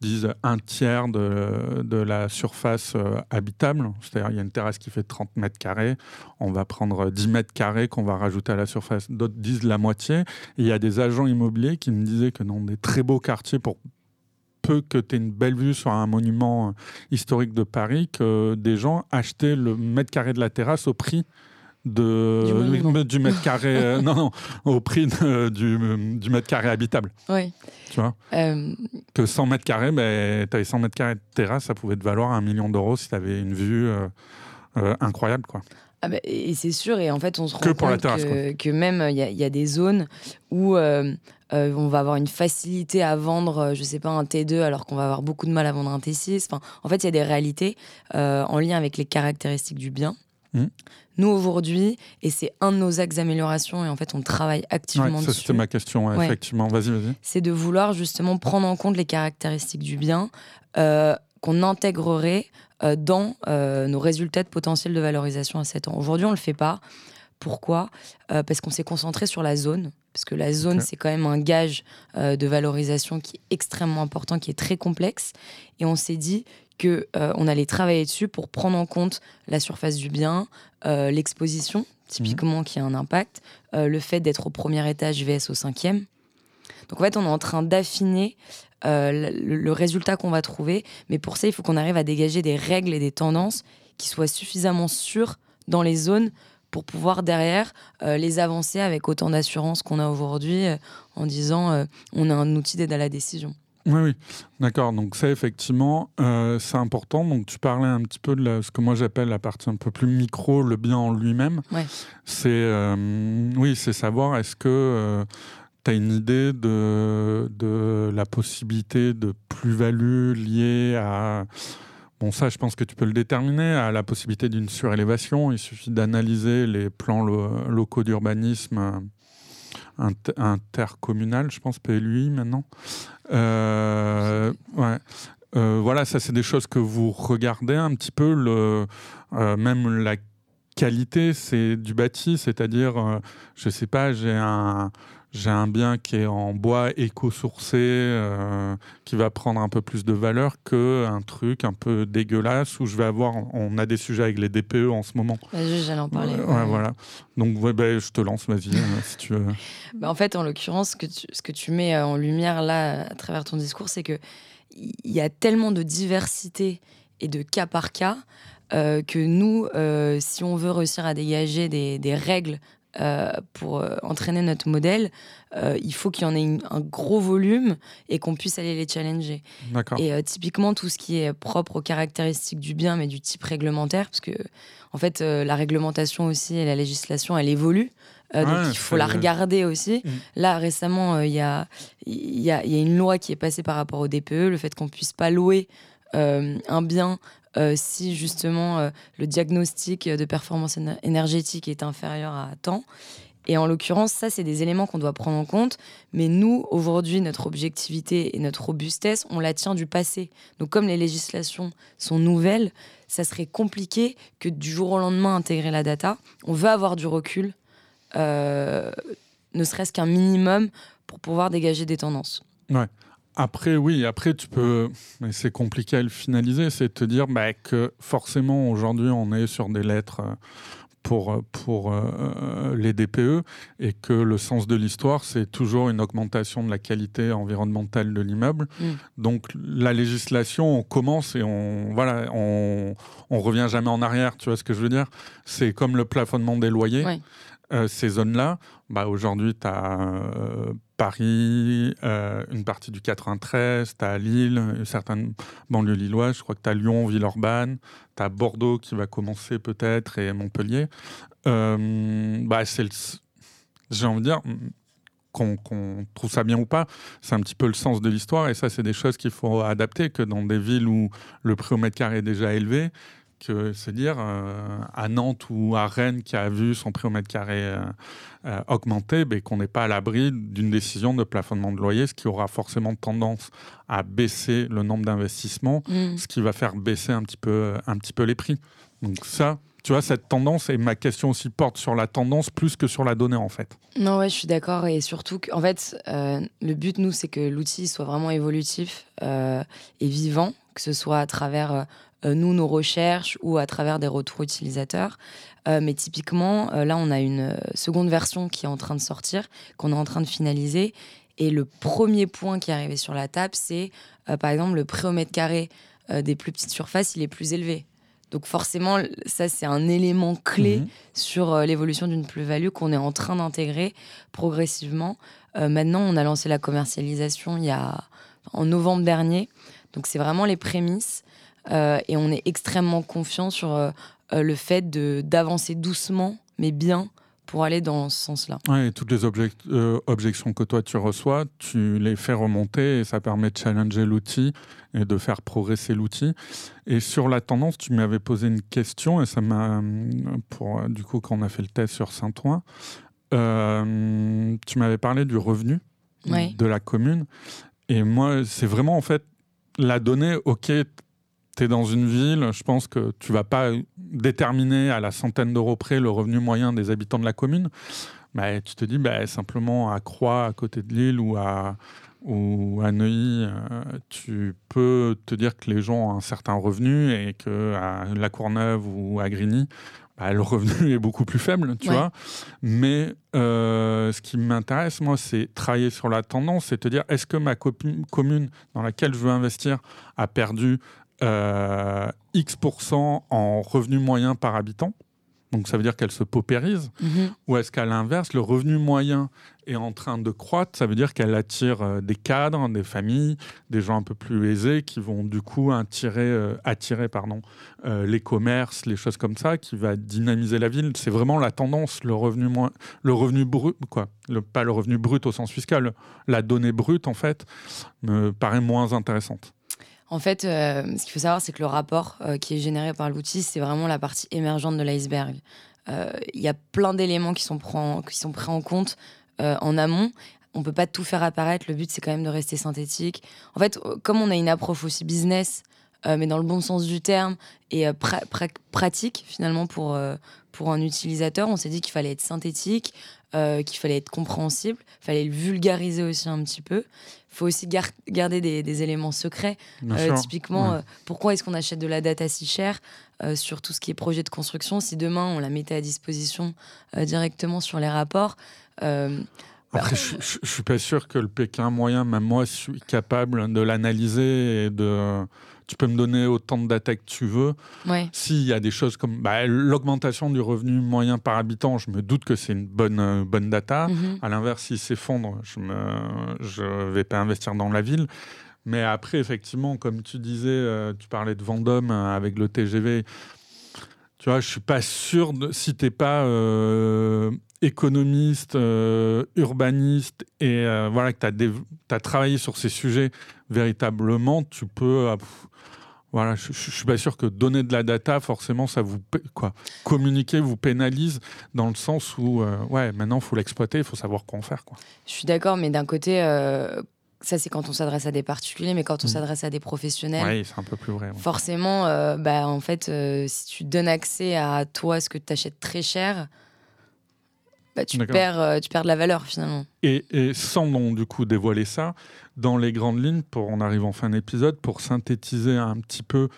disent un tiers de, de la surface euh, habitable. C'est-à-dire, il y a une terrasse qui fait 30 mètres carrés. On va prendre 10 mètres carrés qu'on va rajouter à la surface. D'autres disent la moitié. Il y a des agents immobiliers qui me disaient que dans des très beaux quartiers, pour peu que tu aies une belle vue sur un monument historique de Paris, que des gens achetaient le mètre carré de la terrasse au prix de, du, mètre carré, euh, non, non, au prix du, du, mètre carré habitable. Oui. Tu vois euh, Que 100 mètres carrés, ben, tu avais 100 mètres carrés de terrasse, ça pouvait te valoir un million d'euros si tu avais une vue euh, incroyable. quoi. Ah ben, et c'est sûr, et en fait, on se rend que compte que, que, même il y, y, a des zones où on va avoir une facilité à vendre, je sais pas, un T2 alors qu'on va avoir beaucoup de mal à vendre un T6. Enfin, en fait, il y a des réalités en lien avec les caractéristiques du bien. Mmh. Nous, aujourd'hui, et c'est un de nos axes d'amélioration, et en fait, on travaille activement dessus. C'était ma question, effectivement. Vas-y, vas-y. C'est de vouloir justement prendre en compte les caractéristiques du bien euh, qu'on intégrerait euh, dans euh, nos résultats de potentiel de valorisation à 7 ans. Aujourd'hui, on ne le fait pas. Pourquoi? Parce qu'on s'est concentré sur la zone, parce que la zone, c'est quand même un gage de valorisation qui est extrêmement important, qui est très complexe. Et on s'est dit que euh, on allait travailler dessus pour prendre en compte la surface du bien, euh, l'exposition, typiquement, qui a un impact, euh, le fait d'être au premier étage vs au cinquième. Donc en fait, on est en train d'affiner le, résultat qu'on va trouver, mais pour ça, il faut qu'on arrive à dégager des règles et des tendances qui soient suffisamment sûres dans les zones pour pouvoir derrière les avancer avec autant d'assurance qu'on a aujourd'hui en disant on a un outil d'aide à la décision. Oui, oui, d'accord. Donc ça, effectivement, euh, c'est important. Donc tu parlais un petit peu de ce que moi j'appelle la partie un peu plus micro, le bien en lui-même. C'est, euh, oui, c'est savoir est-ce que euh, tu as une idée de, de la possibilité de plus-value liée à... Bon, ça, je pense que tu peux le déterminer, à la possibilité d'une surélévation. Il suffit d'analyser les plans locaux d'urbanisme intercommunal, je pense, PLUI maintenant. Euh. Euh, voilà, ça c'est des choses que vous regardez un petit peu, le, euh, même la qualité c'est du bâti, c'est-à-dire, je sais pas, j'ai un, j'ai un bien qui est en bois éco-sourcé, euh, qui va prendre un peu plus de valeur qu'un truc un peu dégueulasse où je vais avoir. On a des sujets avec les DPE en ce moment. J'allais en parler. voilà. Donc, bah, je te lance, vas-y, hein, si tu veux. Bah, en fait, en l'occurrence, ce, que tu, ce que tu mets euh, en lumière là, à travers ton discours, c'est qu'il y a tellement de diversité et de cas par cas. Euh, que nous, si on veut réussir à dégager des, des règles euh, pour euh, entraîner notre modèle, euh, il faut qu'il y en ait un gros volume et qu'on puisse aller les challenger. Et typiquement, tout ce qui est propre aux caractéristiques du bien, mais du type réglementaire, parce que en fait, la réglementation aussi et la législation, elle évolue. donc il faut la regarder aussi. Mm. Là, récemment, il y, a, y, a, y, a, une loi qui est passée par rapport au DPE, le fait qu'on puisse pas louer un bien euh, si justement euh, le diagnostic de performance énergétique est inférieur à temps. Et en l'occurrence, ça, c'est des éléments qu'on doit prendre en compte. Mais nous, aujourd'hui, notre objectivité et notre robustesse, on la tient du passé. Donc, comme les législations sont nouvelles, ça serait compliqué que du jour au lendemain intégrer la data. On veut avoir du recul, euh, ne serait-ce qu'un minimum pour pouvoir dégager des tendances. Ouais. Après, oui, après, tu peux. Mais c'est compliqué à le finaliser, c'est de te dire bah, que forcément, aujourd'hui, on est sur des lettres euh, pour, pour euh, les DPE et que le sens de l'histoire, c'est toujours une augmentation de la qualité environnementale de l'immeuble. Mm. Donc, la législation, on commence et on voilà, on, on revient jamais en arrière, tu vois ce que je veux dire? C'est comme le plafonnement des loyers. Euh, ces zones-là, bah, aujourd'hui, tu as euh, Paris, euh, une partie du 93, tu as Lille, certaines banlieues lilloises, je crois que tu as Lyon, Villeurbanne, tu as Bordeaux qui va commencer peut-être et Montpellier. bah, c'est J'ai envie de dire, qu'on trouve ça bien ou pas, c'est un petit peu le sens de l'histoire. Et ça, c'est des choses qu'il faut adapter, que dans des villes où le prix au mètre carré est déjà élevé, que c'est dire euh, à Nantes ou à Rennes qui a vu son prix au mètre carré euh, euh, augmenter, ben, qu'on n'est pas à l'abri d'une décision de plafonnement de loyer, ce qui aura forcément tendance à baisser le nombre d'investissements, mm. ce qui va faire baisser un petit peu, un petit peu les prix. Donc ça, tu vois, cette tendance, et ma question aussi porte sur la tendance plus que sur la donnée, en fait. Non, ouais, je suis d'accord. Et surtout, en fait, le but, nous, c'est que l'outil soit vraiment évolutif et vivant, que ce soit à travers euh, nous, nos recherches ou à travers des retours utilisateurs. Euh, mais typiquement, euh, là, on a une seconde version qui est en train de sortir, qu'on est en train de finaliser. Et le premier point qui est arrivé sur la table, c'est par exemple le prix au mètre carré des plus petites surfaces, il est plus élevé. Donc forcément, ça c'est un élément clé mhm. sur l'évolution d'une plus-value qu'on est en train d'intégrer progressivement. maintenant, on a lancé la commercialisation il y a en novembre dernier. Donc c'est vraiment les prémices. Euh, et on est extrêmement confiant sur euh, euh, le fait d'avancer doucement, mais bien, pour aller dans ce sens-là. Ouais, et toutes les objections que toi tu reçois, tu les fais remonter et ça permet de challenger l'outil et de faire progresser l'outil. Et sur la tendance, tu m'avais posé une question et ça m'a, pour du coup, quand on a fait le test sur Saint-Ouen, tu m'avais parlé du revenu de la commune. Et moi, c'est vraiment en fait la donnée, ok, tu es dans une ville, je pense que tu vas pas déterminer à la centaine d'euros près le revenu moyen des habitants de la commune. Mais tu te dis bah, simplement à Croix, à côté de Lille ou à, ou à Neuilly, euh, tu peux te dire que les gens ont un certain revenu et que à La Courneuve ou à Grigny, bah, le revenu est beaucoup plus faible, tu vois. Mais euh, ce qui m'intéresse, moi, c'est travailler sur la tendance, c'est te dire, est-ce que ma commune dans laquelle je veux investir a perdu euh, X% en revenu moyen par habitant. Donc ça veut dire qu'elle se paupérise. Mhm. Ou est-ce qu'à l'inverse, le revenu moyen est en train de croître Ça veut dire qu'elle attire euh, des cadres, des familles, des gens un peu plus aisés qui vont du coup attirer, euh, attirer pardon, les commerces, les choses comme ça, qui va dynamiser la ville. C'est vraiment la tendance, le revenu, moins, le revenu brut, quoi. Le, pas le revenu brut au sens fiscal, la donnée brute en fait me paraît moins intéressante. En fait, euh, ce qu'il faut savoir, c'est que le rapport euh, qui est généré par l'outil, c'est vraiment la partie émergente de l'iceberg. Euh, il y a plein d'éléments qui, sont qui sont pris en compte en amont. On peut pas tout faire apparaître. Le but, c'est quand même de rester synthétique. En fait, comme on a une approche aussi business, mais dans le bon sens du terme, et pratique finalement pour, pour un utilisateur, on s'est dit qu'il fallait être synthétique, qu'il fallait être compréhensible, il fallait le vulgariser aussi un petit peu faut aussi garder des, éléments secrets. Euh, typiquement, euh, pourquoi est-ce qu'on achète de la data si cher euh, sur tout ce qui est projet de construction si demain on la mettait à disposition directement sur les rapports après, je, je, suis pas sûr que le Pékin moyen, même moi, suis capable de l'analyser et de tu peux me donner autant de data que tu veux. S'il y a des choses comme bah, l'augmentation du revenu moyen par habitant, je me doute que c'est une bonne, euh, bonne data. Mhm. À l'inverse, s'il s'effondre, je ne je vais pas investir dans la ville. Mais après, effectivement, comme tu disais, euh, tu parlais de Vendôme euh, avec le TGV. Tu vois, je suis pas sûr de si t'es pas économiste, urbaniste et voilà que tu as, travaillé sur ces sujets véritablement, tu peux voilà, je, ne suis pas sûr que donner de la data, forcément, ça vous quoi, communiquer vous pénalise dans le sens où, euh, ouais, maintenant, faut l'exploiter, il faut savoir quoi en faire, quoi. Je suis d'accord, mais d'un côté, euh, ça c'est quand on s'adresse à des particuliers, mais quand on mmh. s'adresse à des professionnels, oui, c'est un peu plus vrai. Forcément, euh, bah, en fait, si tu donnes accès à toi ce que tu achètes très cher, bah, tu, perds, euh, tu perds de la valeur finalement. Et, sans donc, du coup dévoiler ça, dans les grandes lignes, pour, on arrive en fin d'épisode, pour synthétiser un petit peu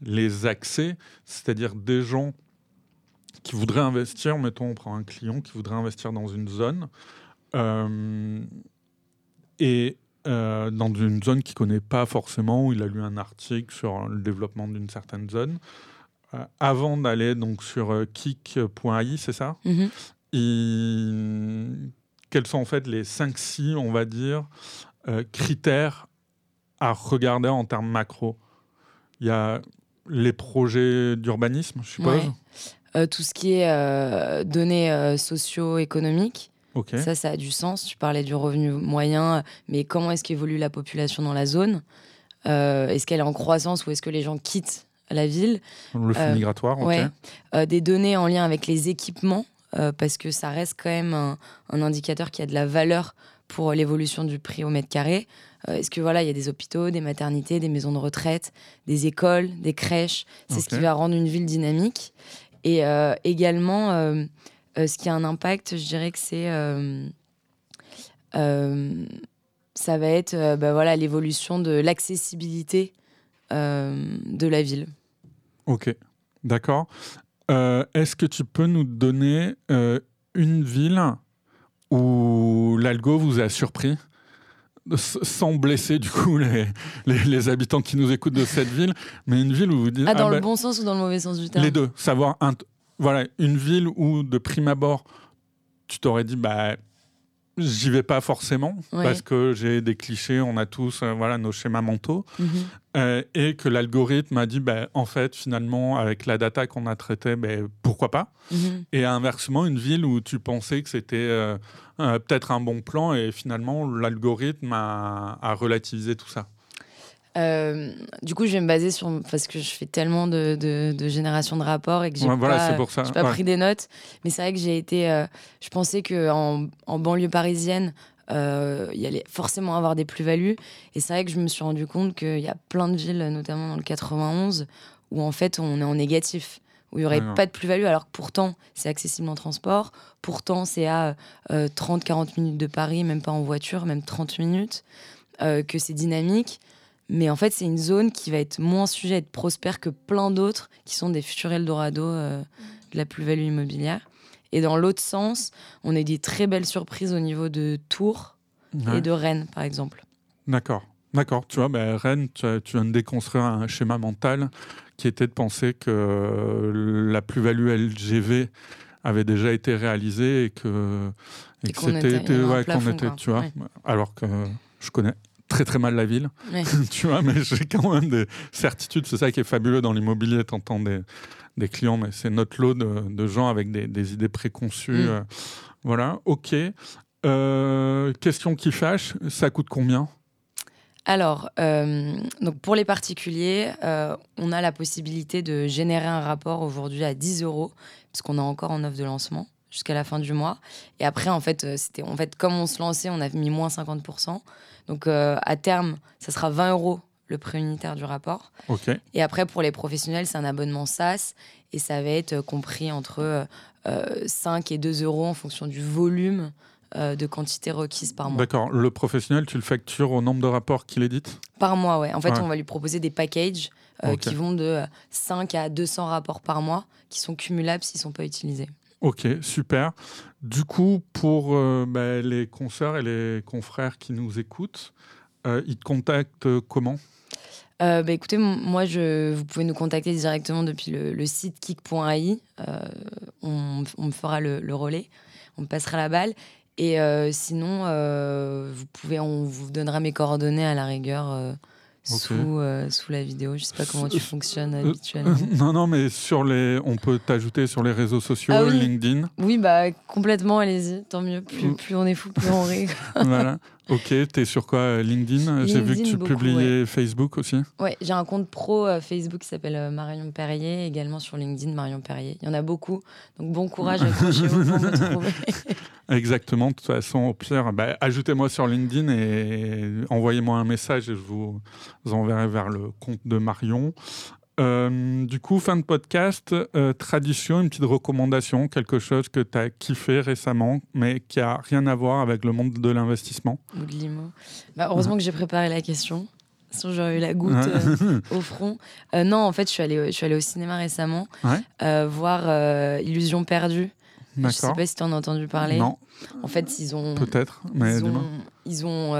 les accès, c'est-à-dire des gens qui voudraient investir, mettons on prend un client qui voudrait investir dans une zone, euh, et euh, dans une zone qu'il ne connaît pas forcément, où il a lu un article sur le développement d'une certaine zone, avant d'aller donc sur kik.ai, c'est ça? Mm-hmm. Quels sont en fait les 5-6, on va dire, euh, critères à regarder en termes macro? Il y a les projets d'urbanisme, je suppose? Euh, tout ce qui est euh, données socio-économiques. Ça, ça a du sens. Tu parlais du revenu moyen, mais comment est-ce qu'évolue la population dans la zone? Euh, Est-ce qu'elle est en croissance ou est-ce que les gens quittent la ville? Le flux Euh, migratoire, ok. Ouais. Euh, des données en lien avec les équipements, parce que ça reste quand même un, un indicateur qui a de la valeur pour l'évolution du prix au mètre carré. Est-ce que voilà, il y a des hôpitaux, des maternités, des maisons de retraite, des écoles, des crèches? C'est ce qui va rendre une ville dynamique. Et également, ce qui a un impact, je dirais que c'est euh, euh, ça va être euh, bah, voilà l'évolution de l'accessibilité euh, de la ville. Ok, d'accord. Euh, Est-ce que tu peux nous donner euh, une ville où l'algo vous a surpris? S- sans blesser du coup les, les, les habitants qui nous écoutent de cette ville, mais une ville où vous dites Ah, dans bah, le bon sens ou dans le mauvais sens du terme? Les deux, savoir un, voilà une ville où de prime abord tu t'aurais dit bah j'y vais pas forcément Ouais. parce que j'ai des clichés, on a tous euh, voilà nos schémas mentaux. Mhm. Euh, et que l'algorithme a dit, ben, en fait, finalement, avec la data qu'on a traitée, ben, pourquoi pas? Mhm. Et inversement, une ville où tu pensais que c'était euh, euh, peut-être un bon plan et finalement, l'algorithme a, a relativisé tout ça. Euh, du coup, je vais me baser sur parce que je fais tellement de, de, de génération de rapports et que j'ai Ouais, pas, c'est pour ça. j'ai pas Ouais. pris des notes. Mais c'est vrai que j'ai été. euh, je pensais que en, en banlieue parisienne, euh, il y allait forcément avoir des plus-values. Et c'est vrai que je me suis rendu compte qu'il y a plein de villes, notamment dans le 91, où en fait on est en négatif, où il y aurait pas de plus-value, alors que pourtant c'est accessible en transport, pourtant c'est à 30-40 minutes de Paris, même pas en voiture, même 30 minutes, euh, que c'est dynamique. Mais en fait, c'est une zone qui va être moins sujet à être prospère que plein d'autres qui sont des futurs Eldorado euh, de la plus-value immobilière. Et dans l'autre sens, on a eu des très belles surprises au niveau de Tours Ouais. et de Rennes, par exemple. D'accord. D'accord. Tu vois, ben, Rennes, tu, viens de déconstruire un schéma mental qui était de penser que la plus-value LGV avait déjà été réalisée et que, Et que c'était, ouais, tu vois, Ouais. alors que je connais très très mal la ville, Ouais. tu vois, mais j'ai quand même des certitudes. C'est ça qui est fabuleux dans l'immobilier, t'entends des, des clients, mais c'est notre lot de, de gens avec des, des idées préconçues. Mm. euh, voilà, ok. Euh, question qui fâche, ça coûte combien? Alors, euh, donc pour les particuliers, euh, on a la possibilité de générer un rapport aujourd'hui à 10 euros, puisqu'on est encore en offre de lancement jusqu'à la fin du mois. Et après, en fait, c'était en fait comme on se lançait, on a mis moins 50%. Donc euh, à terme, ça sera 20 euros le prix unitaire du rapport. Et après, pour les professionnels, c'est un abonnement SaaS et ça va être euh, compris entre euh, euh, 5 et 2 euros en fonction du volume euh, de quantité requise par mois. d'accord. Le professionnel, tu le factures au nombre de rapports qu'il édite? Par mois, ouais. En fait, Ouais. on va lui proposer des packages euh, qui vont de euh, 5 à 200 rapports par mois qui sont cumulables s'ils ne sont pas utilisés. Ok, super. Du coup, pour euh, bah, les consoeurs et les confrères qui nous écoutent, euh, ils te contactent comment? Euh, bah, écoutez, moi, je, vous pouvez nous contacter directement depuis le, site kick.ai. Euh, on, me fera le, relais, on me passera la balle. Et euh, sinon, vous pouvez, on vous donnera mes coordonnées à la rigueur euh, sous, euh, sous la vidéo. Je sais pas comment tu fonctionnes euh, habituellement. Non, non, mais sur les, on peut t'ajouter sur les réseaux sociaux, Ah oui. LinkedIn. Oui, bah complètement, allez-y. Tant mieux. Plus, plus on est fou, plus on rit. voilà. Ok, t'es sur quoi euh, LinkedIn? J'ai vu que tu beaucoup, publiais Facebook aussi. Ouais, j'ai un compte pro euh, Facebook qui s'appelle euh, Marion Perrier, également sur LinkedIn Marion Perrier. Il y en a beaucoup, donc bon courage, accrochez-vous pour me trouver. Exactement. De toute façon, au pire, bah, ajoutez-moi sur LinkedIn et envoyez-moi un message et je vous enverrai vers le compte de Marion. Euh, du coup, fin de podcast, euh, tradition, une petite recommandation, quelque chose que tu as kiffé récemment, mais qui a rien à voir avec le monde de l'investissement. Ou de limo. Bah, heureusement que j'ai préparé la question, sinon j'aurais eu la goutte euh, au front. Non, en fait, je suis allée, je suis allée au cinéma récemment Ouais. voir Illusion perdue. Je sais D'accord. pas si tu en as entendu parler. Non, En fait, ils ont, peut-être, mais ils ont, ils ont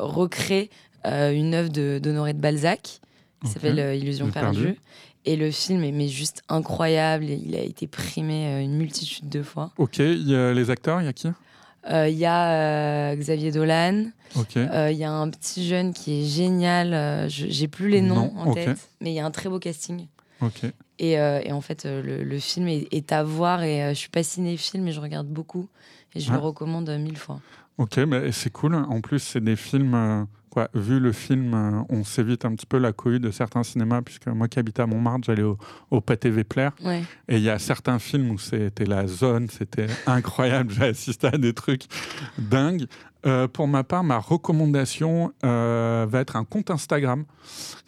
recréé une œuvre de- d'Honoré de, Balzac qui Ok. s'appelle euh, Illusion Perdu. perdue. Et le film est mais juste incroyable. Il a été primé euh, une multitude de fois. Ok, il y a les acteurs, il y a qui? Euh, Il y a euh, Xavier Dolan. Euh, Il y a un petit jeune qui est génial. J'ai plus les noms Non, en tête, mais il y a un très beau casting. Ok. Et, en fait, le, film est, à voir et je suis pas cinéphile, mais je regarde beaucoup et je le recommande mille fois. Ok, mais c'est cool. En plus, c'est des films Quoi, vu le film, euh, on s'évite un petit peu la cohue de certains cinémas, puisque moi qui habitais à Montmartre, j'allais au, au Pâté Vepler. Et il y a certains films où c'était la zone, c'était incroyable. J'ai assisté à des trucs dingues. Euh, pour ma part, ma recommandation euh, va être un compte Instagram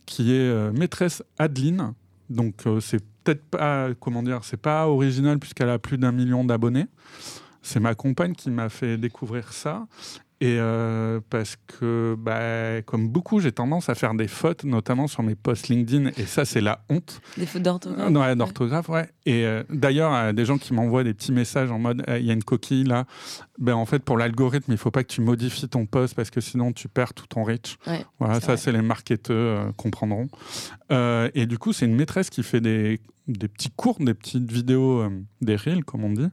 qui est maîtresse Adeline. Donc c'est peut-être pas, comment dire, c'est pas original puisqu'elle a plus d'un million d'abonnés. C'est ma compagne qui m'a fait découvrir ça. Et euh, parce que, bah, comme beaucoup, j'ai tendance à faire des fautes, notamment sur mes posts LinkedIn, et ça, c'est la honte. Des fautes d'orthographe ouais, d'orthographe, ouais. Et euh, d'ailleurs, des gens qui m'envoient des petits messages en mode il y a une coquille là. Ben, en fait, pour l'algorithme, il ne faut pas que tu modifies ton post parce que sinon, tu perds tout ton reach. voilà, ça, c'est les marketeurs euh, comprendront. et du coup, c'est une maîtresse qui fait des, des petits cours, des petites vidéos, des reels, comme on dit.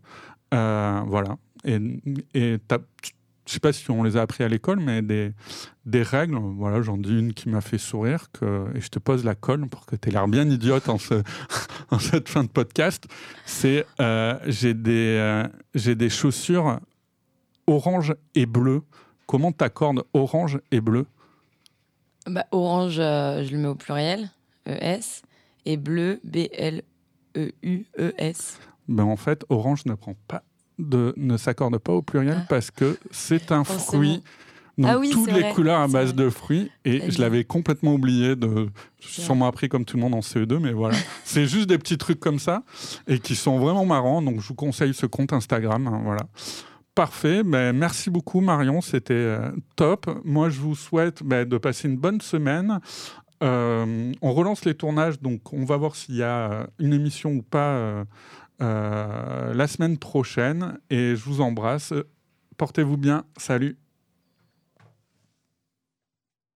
voilà. Et, et je sais pas si on les a appris à l'école, mais des, des règles. Voilà, j'en dis une qui m'a fait sourire, que, et je te pose la colle pour que tu aies l'air bien idiote en, ce, en, cette fin de podcast. C'est euh, j'ai des, euh, j'ai des chaussures orange et bleu. Comment t'accordes orange et bleu? Bah, Orange, euh, je le mets au pluriel, ES, et bleu, B-L-E-U-E-S. Ben en fait, orange ne prend pas ne s'accorde pas au pluriel ah. parce que c'est un fruit. Donc, ah toutes les couleurs à base de fruits. Et je l'avais complètement oublié. De, sûrement appris comme tout le monde en CE2, mais voilà. c'est juste des petits trucs comme ça et qui sont vraiment marrants. Donc, je vous conseille ce compte Instagram. Hein, voilà. Parfait. Ben, merci beaucoup, Marion. C'était euh, top. Moi, je vous souhaite ben, de passer une bonne semaine. Euh, on relance les tournages, donc on va voir s'il y a une émission ou pas. Euh, euh, la semaine prochaine et je vous embrasse. Portez-vous bien. Salut.